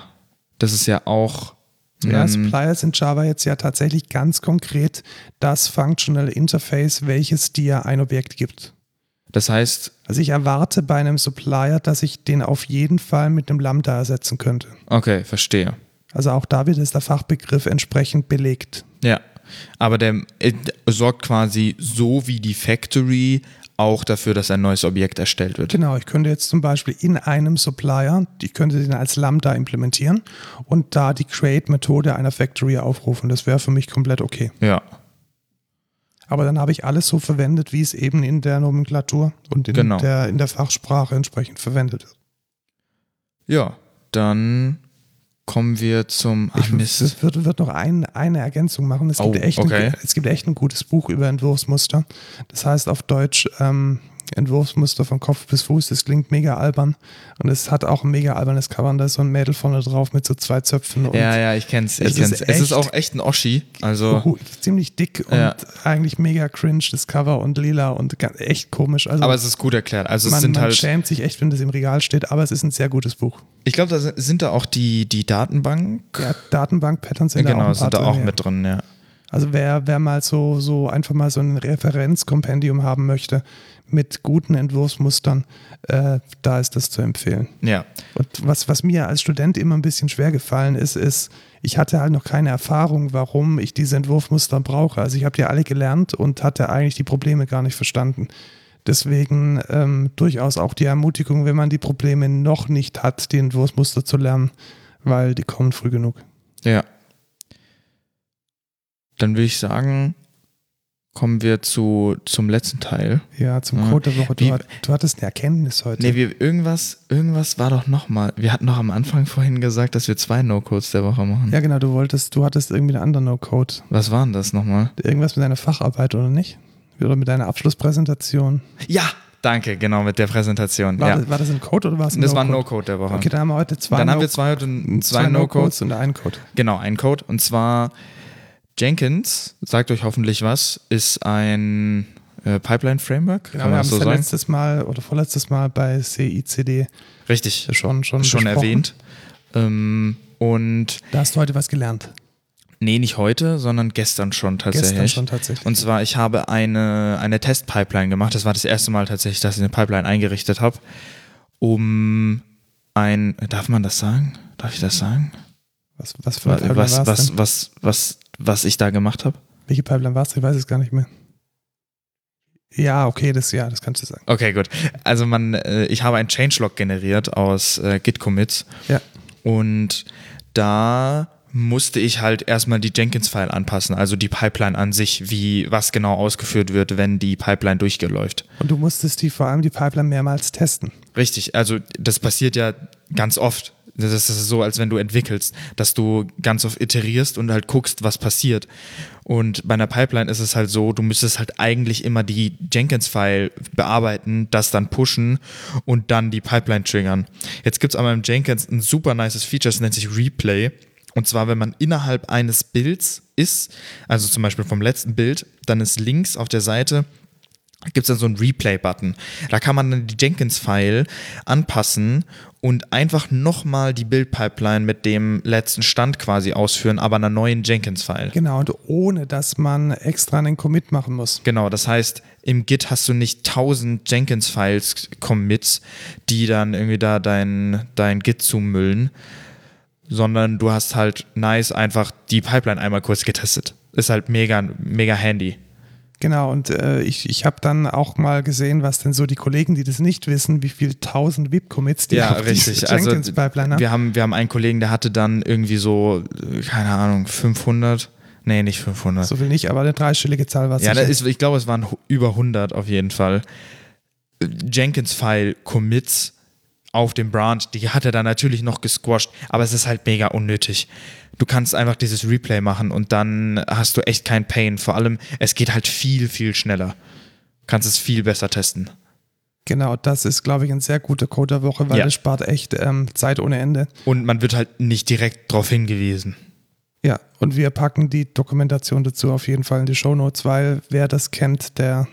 Das ist ja auch Ja, Supplier ist in Java jetzt ja tatsächlich ganz konkret das Functional Interface, welches dir ein Objekt gibt. Das heißt, Also ich erwarte bei einem Supplier, dass ich den auf jeden Fall mit einem Lambda ersetzen könnte. okay, verstehe. Also auch da wird es der Fachbegriff entsprechend belegt. Ja, aber der äh, sorgt quasi so wie die Factory auch dafür, dass ein neues Objekt erstellt wird. Genau, ich könnte jetzt zum Beispiel in einem Supplier, ich könnte den als Lambda implementieren und da die Create-Methode einer Factory aufrufen. Das wäre für mich komplett okay. Ja, Aber dann habe ich alles so verwendet, wie es eben in der Nomenklatur und in, Genau. der, in der Fachsprache entsprechend verwendet wird. ja, dann kommen wir zum. Ach, Ich Mist. würde wird noch ein, eine Ergänzung machen. Es gibt, Oh, echt okay. ein, es gibt echt ein gutes Buch über Entwurfsmuster. Das heißt auf Deutsch ähm, Entwurfsmuster von Kopf bis Fuß. Das klingt mega albern. Und es hat auch ein mega albernes Cover. Und da ist so ein Mädel vorne drauf mit so zwei Zöpfen. Und Ja, ja, ich kenn's. Ich Es ist kenn's. es ist auch echt ein Oschi. Also, ziemlich dick und Ja. eigentlich mega cringe, das Cover und lila und echt komisch. Also aber es ist gut erklärt. Also, es man, sind man halt. schämt sich echt, wenn das im Regal steht, aber es ist ein sehr gutes Buch. Ich glaube, da sind, sind da auch die, die Datenbank. Ja, Datenbank-Patterns sind da auch genau, sind da auch mit drin, ja. Also wer, wer mal so, so einfach mal so ein Referenzkompendium haben möchte mit guten Entwurfsmustern, äh, da ist das zu empfehlen. Ja. Und was, was mir als Student immer ein bisschen schwer gefallen ist, ist, ich hatte halt noch keine Erfahrung, warum ich diese Entwurfsmuster brauche. Also ich habe die alle gelernt und hatte eigentlich die Probleme gar nicht verstanden. Deswegen ähm, durchaus auch die Ermutigung, wenn man die Probleme noch nicht hat, die Entwurfsmuster zu lernen, weil die kommen früh genug. Ja. Dann würde ich sagen, kommen wir zu, zum letzten Teil. Ja, zum Ja. Code der Woche. Wie- Du, hat, du hattest eine Erkenntnis heute. Nee, wir, irgendwas, irgendwas war doch nochmal. Wir hatten noch am Anfang vorhin gesagt, dass wir zwei No-Codes der Woche machen. Ja, genau, du wolltest, du hattest irgendwie einen anderen No-Code. Was waren das nochmal? Irgendwas mit deiner Facharbeit, oder nicht? Oder mit deiner Abschlusspräsentation. Ja, danke, genau, mit der Präsentation. War, ja. das, war das ein Code oder war es ein das war ein No-Code? Der Woche. Okay, dann haben wir heute zwei Dann haben wir No- zwei, zwei, zwei No-Codes. No-Codes und einen Code. Genau, ein Code. Und zwar Jenkins, sagt euch hoffentlich was, ist ein äh, Pipeline-Framework. Genau, wir haben es ja letztes Mal oder vorletztes Mal bei CICD Richtig, schon, schon, schon besprochen. erwähnt. Ähm, und Da hast du heute was gelernt. nee, nicht heute, sondern gestern schon tatsächlich. Gestern schon tatsächlich. Und zwar, ich habe eine, eine Testpipeline gemacht. Das war das erste Mal tatsächlich, dass ich eine Pipeline eingerichtet habe, um ein, darf man das sagen? Darf ich das sagen? was, was für eine Was, Pipeline was, was, denn? was, was, was ich da gemacht habe? Welche Pipeline war es? Ich weiß es gar nicht mehr. Ja, okay, das, ja, das kannst du sagen. Okay, gut. Also man, äh, ich habe ein Changelog generiert aus äh, Git-Commits Ja. und da musste ich halt erstmal die Jenkins-File anpassen, also die Pipeline an sich, wie was genau ausgeführt wird, wenn die Pipeline durchgeläuft. Und du musstest die, vor allem die Pipeline mehrmals testen. Richtig, also das passiert ja ganz oft. Das ist so, als wenn du entwickelst, dass du ganz oft iterierst und halt guckst, was passiert. Und bei einer Pipeline ist es halt so, du müsstest halt eigentlich immer die Jenkins-File bearbeiten, das dann pushen und dann die Pipeline triggern. Jetzt gibt es aber im Jenkins ein super nices Feature, das nennt sich Replay. Und zwar, wenn man innerhalb eines Bilds ist, also zum Beispiel vom letzten Bild, dann ist links auf der Seite gibt es dann so einen Replay-Button. Da kann man dann die Jenkins-File anpassen und einfach nochmal die Build-Pipeline mit dem letzten Stand quasi ausführen, aber einer neuen Jenkins-File. Genau, und ohne dass man extra einen Commit machen muss. Genau, das heißt, im Git hast du nicht 1000 Jenkins-Files Commits, die dann irgendwie da dein, dein Git zumüllen, sondern du hast halt nice einfach die Pipeline einmal kurz getestet. Ist halt mega, mega handy. Genau, und äh, ich, ich habe dann auch mal gesehen, was denn so die Kollegen, die das nicht wissen, wie viel tausend VIP-Commits die Ja, auf richtig. Also Jenkins-Pipeline haben. wir haben, wir haben einen Kollegen, der hatte dann irgendwie so, äh, keine Ahnung, 500. Nee, nicht 500. So viel nicht, aber eine dreistellige Zahl war ja, sicher. da ist, ich glaube, es waren über 100 auf jeden Fall. Jenkins-File-Commits auf dem Branch, die hat er dann natürlich noch gesquashed, aber es ist halt mega unnötig. Du kannst einfach dieses Replay machen und dann hast du echt kein Pain. Vor allem, es geht halt viel, viel schneller. Kannst es viel besser testen. Genau, das ist, glaube ich, ein sehr guter Code der Woche, weil Ja. das spart echt ähm, Zeit ohne Ende. Und man wird halt nicht direkt darauf hingewiesen. Ja, und wir packen die Dokumentation dazu auf jeden Fall in die Shownotes, weil wer das kennt, der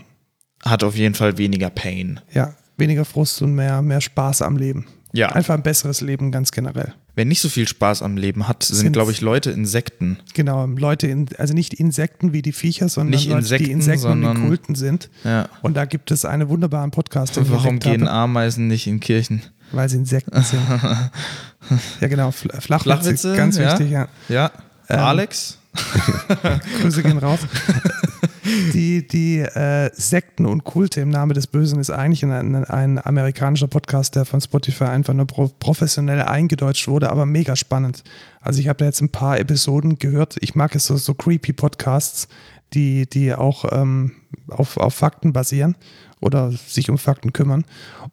Hat auf jeden Fall weniger Pain. ja weniger Frust und mehr, mehr Spaß am Leben. Ja. Einfach ein besseres Leben ganz generell. Wer nicht so viel Spaß am Leben hat, sind, Sind- glaube ich, Leute Insekten. Genau, Leute, in, also nicht Insekten wie die Viecher, sondern Nicht Leute, Insekten, die Insekten und sondern- in Kulten sind. Ja. Und da gibt es einen wunderbaren Podcast, den Warum gehen habe, Ameisen nicht in Kirchen? weil sie Insekten sind. ja, genau, Fl- Flachwitze, Flachwitze, ganz ja. wichtig, ja. Ja. Ähm, Alex? Grüße gehen raus. Die, die äh, Sekten und Kulte im Namen des Bösen ist eigentlich ein, ein, amerikanischer Podcast, der von Spotify einfach nur pro, professionell eingedeutscht wurde, aber mega spannend. Also ich habe da jetzt ein paar Episoden gehört. Ich mag es so, so creepy Podcasts, die, die auch ähm, auf, auf Fakten basieren oder sich um Fakten kümmern.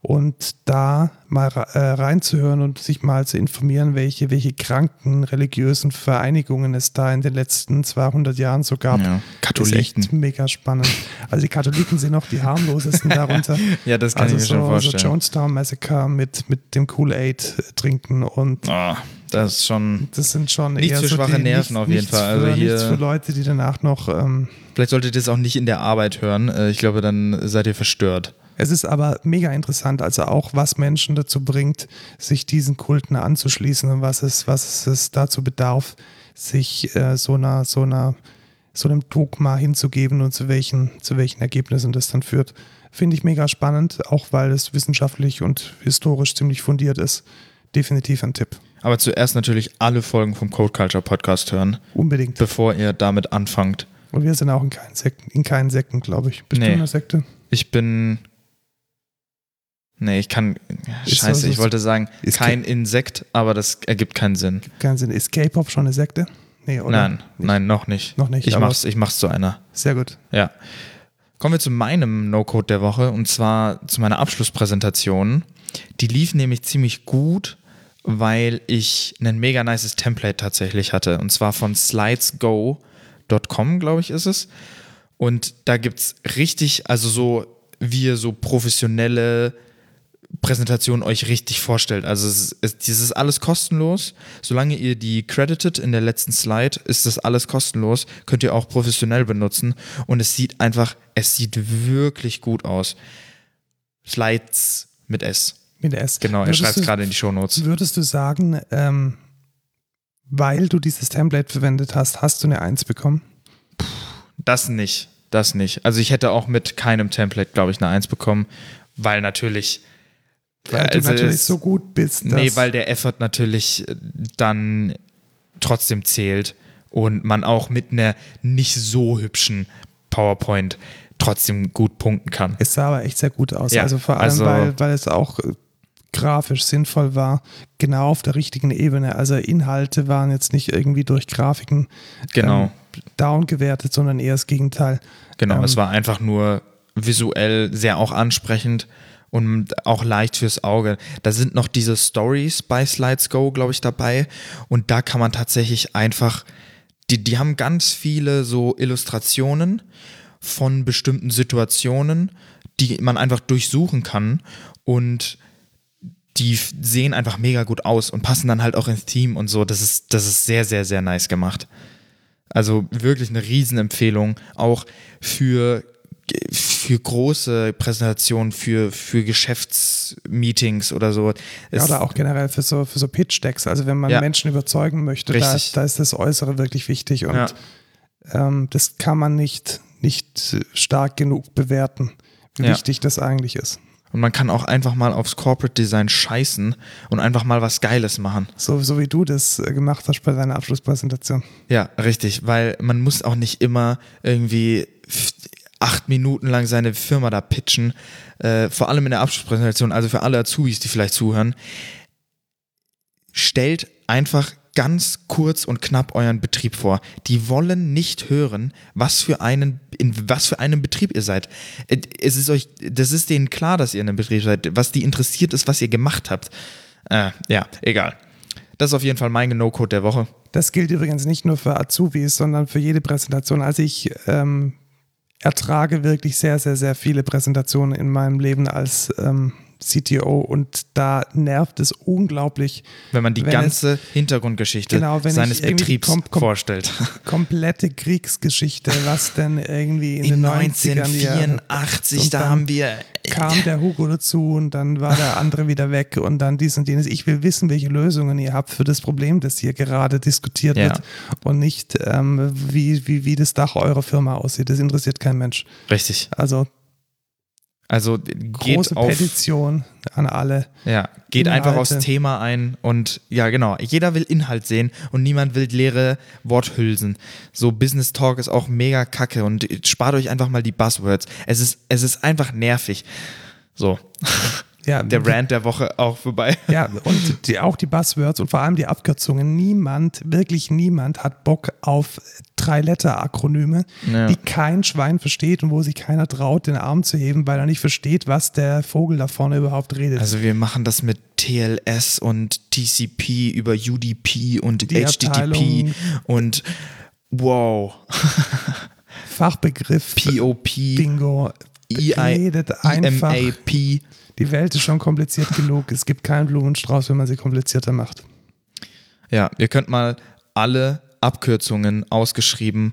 Und da mal äh, reinzuhören und sich mal zu informieren, welche, welche kranken religiösen Vereinigungen es da in den letzten 200 Jahren so gab. Ja, Ist Katholiken. echt mega spannend. Also die Katholiken sind noch die harmlosesten darunter. Ja, das kann also ich mir so, schon vorstellen. So Jonestown Massacre mit, mit dem Kool-Aid trinken und Oh, das ist schon. das sind schon Nichts eher für so schwache die, Nerven auf jeden nichts Fall. Also für, hier- nichts für Leute, die danach noch ähm, Vielleicht solltet ihr das auch nicht in der Arbeit hören. Äh, Ich glaube, dann seid ihr verstört. Es ist aber mega interessant, also auch was Menschen dazu bringt, sich diesen Kulten anzuschließen und was es, was es dazu bedarf, sich äh, so einer, so einer, so einem Dogma hinzugeben und zu welchen, zu welchen Ergebnissen das dann führt. Finde ich mega spannend, auch weil es wissenschaftlich und historisch ziemlich fundiert ist. Definitiv ein Tipp. Aber zuerst natürlich alle Folgen vom Code Culture Podcast hören, Unbedingt. bevor ihr damit anfangt. Und wir sind auch in keinen Sekten, in keinen Sekten, glaube ich. Bist Nee. du in einer Sekte? Ich bin. Nee, ich kann. Ist Scheiße, ich wollte sagen, kein Insekt, aber das ergibt keinen Sinn. Keinen Sinn. Ist K-Pop schon eine Sekte? Nee, oder? Nein, nein, noch nicht. Noch nicht, Ich mach's, ich mach's zu einer. Sehr gut. Ja. Kommen wir zu meinem No-Code der Woche und zwar zu meiner Abschlusspräsentation. Die lief nämlich ziemlich gut, weil ich ein mega nices Template tatsächlich hatte und zwar von slidesgo.com, glaube ich, ist es. Und da gibt es richtig, also so, wie ihr so professionelle Präsentation euch richtig vorstellt. Also es ist, es, ist alles kostenlos. Solange ihr die credited in der letzten Slide, ist das alles kostenlos. Könnt ihr auch professionell benutzen. Und es sieht einfach, es sieht wirklich gut aus. Slides mit S. Mit S. Genau, er schreibt es gerade in die Shownotes. Würdest du sagen, ähm, weil du dieses Template verwendet hast, hast du eine 1 bekommen? Das nicht. Das nicht. Also ich hätte auch mit keinem Template, glaube ich, eine 1 bekommen, weil natürlich. Weil also du natürlich so gut bist. Nee, weil der Effort natürlich äh, dann trotzdem zählt und man auch mit einer nicht so hübschen PowerPoint trotzdem gut punkten kann. es sah aber echt sehr gut aus. Ja, also vor allem, also- weil, weil es auch äh, grafisch sinnvoll war, genau auf der richtigen Ebene. Also Inhalte waren jetzt nicht irgendwie durch Grafiken Genau. ähm, down gewertet, sondern eher das Gegenteil. Genau, Ähm, es war einfach nur visuell sehr auch ansprechend und auch leicht fürs Auge. Da sind noch diese Stories bei Slides Go, glaube ich, dabei. Und da kann man tatsächlich einfach, die, die haben ganz viele so Illustrationen von bestimmten Situationen, die man einfach durchsuchen kann. Und die sehen einfach mega gut aus und passen dann halt auch ins Team und so. Das ist, das ist sehr, sehr, sehr nice gemacht. Also wirklich eine Riesenempfehlung, auch für, für große Präsentationen, für, für Geschäftsmeetings oder so. Ja, oder auch generell für so, für so Pitch-Decks. Also wenn man Ja. Menschen überzeugen möchte, da, da ist das Äußere wirklich wichtig. Und Ja. ähm, das kann man nicht, nicht stark genug bewerten, wie Ja. wichtig das eigentlich ist. Und man kann auch einfach mal aufs Corporate Design scheißen und einfach mal was Geiles machen. So, so wie du das äh, gemacht hast bei deiner Abschlusspräsentation. Ja, richtig, weil man muss auch nicht immer irgendwie acht Minuten lang seine Firma da pitchen, äh, vor allem in der Abschlusspräsentation, also für alle Azubis, die vielleicht zuhören, stellt einfach ganz kurz und knapp euren Betrieb vor. Die wollen nicht hören, was für einen, in was für einem Betrieb ihr seid. Äh, Es ist euch, das ist denen klar, dass ihr in einem Betrieb seid. Was die interessiert ist, was ihr gemacht habt. Äh, ja, egal. Das ist auf jeden Fall mein No-Code der Woche. Das gilt übrigens nicht nur für Azubis, sondern für jede Präsentation. Also ich ähm, ertrage wirklich sehr, sehr, sehr viele Präsentationen in meinem Leben als ähm, CTO und da nervt es unglaublich, Wenn man die Wenn ganze Hintergrundgeschichte Genau, seines Betriebs kom- kom- vorstellt. komplette Kriegsgeschichte, was denn irgendwie in, den 90ern ja, 1984, und da haben wir kam der Hugo dazu und dann war der andere wieder weg und dann dies und jenes. Ich will wissen, welche Lösungen ihr habt für das Problem, das hier gerade diskutiert Ja. wird und nicht, ähm, wie, wie, wie das Dach eurer Firma aussieht. Das interessiert kein Mensch. richtig. Also Also geht große auf Petition an alle. Ja, geht Inhalte. einfach aufs Thema ein und ja, genau. Jeder will Inhalt sehen und niemand will leere Worthülsen. So Business Talk ist auch mega kacke und spart euch einfach mal die Buzzwords. Es ist, es ist einfach nervig. So, Ja, der Rant der Woche auch vorbei. Ja, und die, auch die Buzzwords und vor allem die Abkürzungen. Niemand, wirklich niemand hat Bock auf Drei-Letter-Akronyme, Ja. die kein Schwein versteht und wo sich keiner traut, den Arm zu heben, weil er nicht versteht, was der Vogel da vorne überhaupt redet. Also wir machen das mit TLS und TCP über UDP und Die HTTP Abteilung- und wow, Fachbegriff, POP, Bingo, EI, redet einfach. EMAP. Die Welt ist schon kompliziert genug. Es gibt keinen Blumenstrauß, wenn man sie komplizierter macht. Ja, ihr könnt mal alle Abkürzungen ausgeschrieben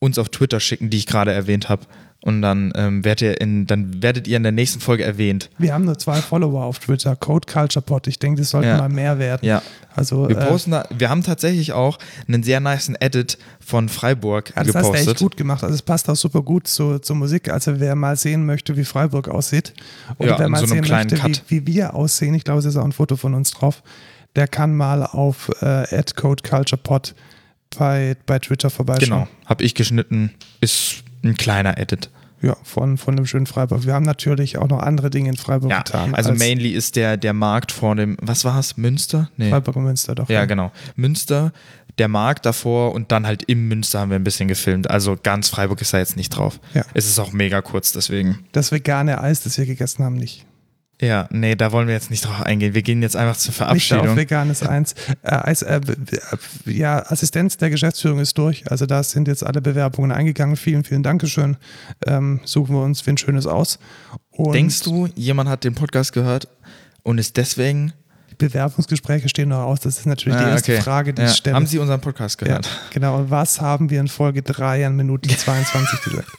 uns auf Twitter schicken, die ich gerade erwähnt habe. Und dann, ähm, werdet ihr in, dann werdet ihr in der nächsten Folge erwähnt. Wir haben nur zwei Follower auf Twitter, Code Culture Pod. Ich denke, das sollten Ja. mal mehr werden. Ja. Also, Wir äh, posten da, wir haben tatsächlich auch einen sehr niceen Edit von Freiburg Ja, das hast du echt gepostet. gut gemacht. Also es passt auch super gut zu, zur Musik. Also wer mal sehen möchte, wie Freiburg aussieht oder Ja, wer mal so sehen möchte, wie, wie wir aussehen, ich glaube, es ist auch ein Foto von uns drauf, der kann mal auf äh, @codeculturepod bei, bei Twitter vorbeischauen. Genau, habe ich geschnitten, ist ein kleiner Edit. Ja, von, von dem schönen Freiburg. Wir haben natürlich auch noch andere Dinge in Freiburg Ja, getan. also als mainly ist der, der Markt vor dem, was war es, Münster? Nee. Freiburg und Münster doch. Ja, genau. Münster, der Markt davor und dann halt im Münster haben wir ein bisschen gefilmt. Also ganz Freiburg ist da jetzt nicht drauf. Ja. Es ist auch mega kurz, deswegen. Das vegane Eis, das wir gegessen haben, nicht. Ja, nee, da wollen wir jetzt nicht drauf eingehen. Wir gehen jetzt einfach zur Nicht auf Verabschiedung. veganes Eins. Äh, äh, w- ja, Assistenz der Geschäftsführung ist durch. Also da sind jetzt alle Bewerbungen eingegangen. Vielen, vielen Dankeschön. Ähm, suchen wir uns für ein schönes aus. Und Denkst du, jemand hat den Podcast gehört und ist deswegen. Bewerbungsgespräche stehen noch aus. Das ist natürlich die Ah, erste okay. Frage, die ja. ich stelle. Haben Sie unseren Podcast ja, gehört? genau. Und was haben wir in Folge 3 an Minute 22 gesagt?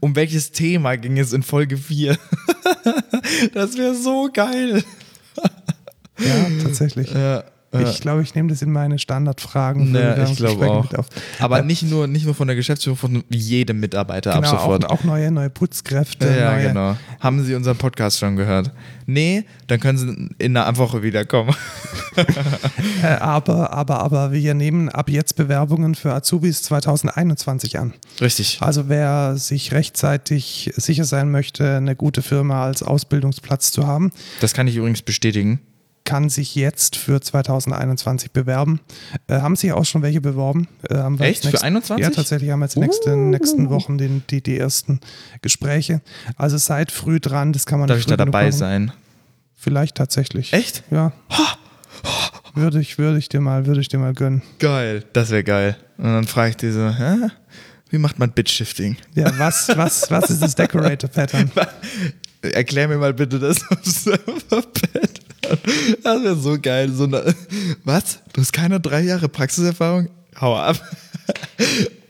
Um welches Thema ging es in Folge 4? das wäre so geil. Ja, tatsächlich. Ja, ja. Ich glaube, ich nehme das in meine Standardfragen. für Ja, ich glaube auch. mit auf. Aber Äh, nicht nur, nicht nur von der Geschäftsführung, von jedem Mitarbeiter ab Genau, sofort. auch, auch neue, neue Putzkräfte. Ja, neue, genau. Haben Sie unseren Podcast schon gehört? Nee, dann können Sie in einer Woche wiederkommen. Äh, aber, aber, aber wir nehmen ab jetzt Bewerbungen für Azubis 2021 an. Richtig. Also wer sich rechtzeitig sicher sein möchte, eine gute Firma als Ausbildungsplatz zu haben, Das kann ich übrigens bestätigen. Kann sich jetzt für 2021 bewerben. Äh, haben sich auch schon welche beworben? Äh, Echt? jetzt Für 21? Ja, tatsächlich haben wir jetzt in den nächsten, nächsten Wochen den, die, die ersten Gespräche. Also seid früh dran, das kann man Darf ich da dabei machen. sein? Vielleicht tatsächlich. Echt? Ja. Würde ich, würde ich dir mal, würde ich dir mal gönnen. Geil. Das wäre geil. Und dann frage ich die so, hä? Wie macht man Bit-Shifting? Ja, was, was, was ist das Decorator-Pattern? Erklär mir mal bitte das Das wäre so geil. So eine, was? Du hast keine drei Jahre Praxiserfahrung? Hau ab.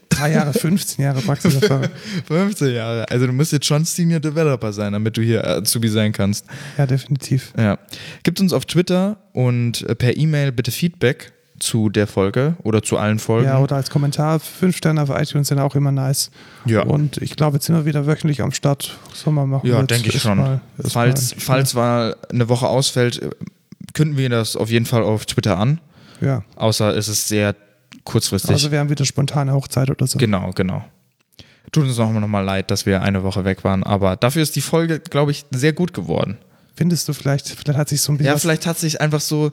Drei Jahre, 15 Jahre Praxiserfahrung. 15 Jahre. Also du musst jetzt schon Senior Developer sein, damit du hier Azubi sein kannst. Ja, definitiv. Ja. Gibt uns auf Twitter und äh, per E-Mail bitte Feedback zu der Folge oder zu allen Folgen. Ja, oder als Kommentar. Fünf Sterne auf iTunes sind auch immer nice. Ja. Und ich glaube, jetzt sind wir wieder wöchentlich am Start. Sollen wir machen? Ja, denke ich schon. mal- falls, mal- falls mal eine Woche ausfällt, äh, künden wir das auf jeden Fall auf Twitter an. Ja. Außer es ist sehr kurzfristig. Also wir haben wieder spontane Hochzeit oder so. genau, genau. Tut uns noch mal leid, dass wir eine Woche weg waren, aber dafür ist die Folge, glaube ich, sehr gut geworden. Findest du vielleicht, vielleicht hat sich so ein bisschen Ja, vielleicht hat sich einfach so.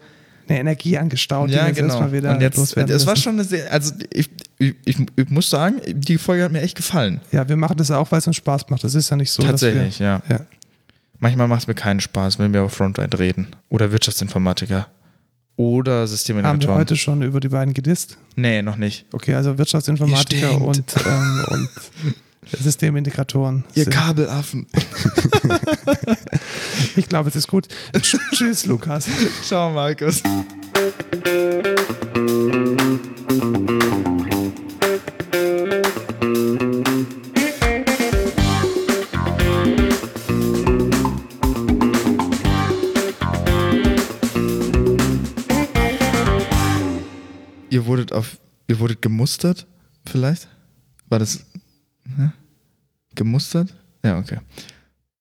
Eine Energie angestaut, die Ja, jetzt genau. erstmal wieder Und jetzt, loswerden es war schon eine sehr, also ich, ich, ich, ich muss sagen, die Folge hat mir echt gefallen. Ja, wir machen das auch, weil es uns Spaß macht. Das ist ja nicht so, Tatsächlich, wir, ja. ja. Manchmal macht es mir keinen Spaß, wenn wir auf Frontend reden. Oder Wirtschaftsinformatiker. Oder Haben wir Systeminnovatoren. heute schon über die beiden gedisst? Nee, noch nicht. Okay, also Wirtschaftsinformatiker und, ähm, und Systemintegratoren. Ihr sind. Kabelaffen. Ich glaube, es ist gut. Tsch- Tschüss, Lukas. Ciao, Markus. Ihr wurdet auf, ihr wurdet gemustert, vielleicht? War das? Gemustert? Ja, okay.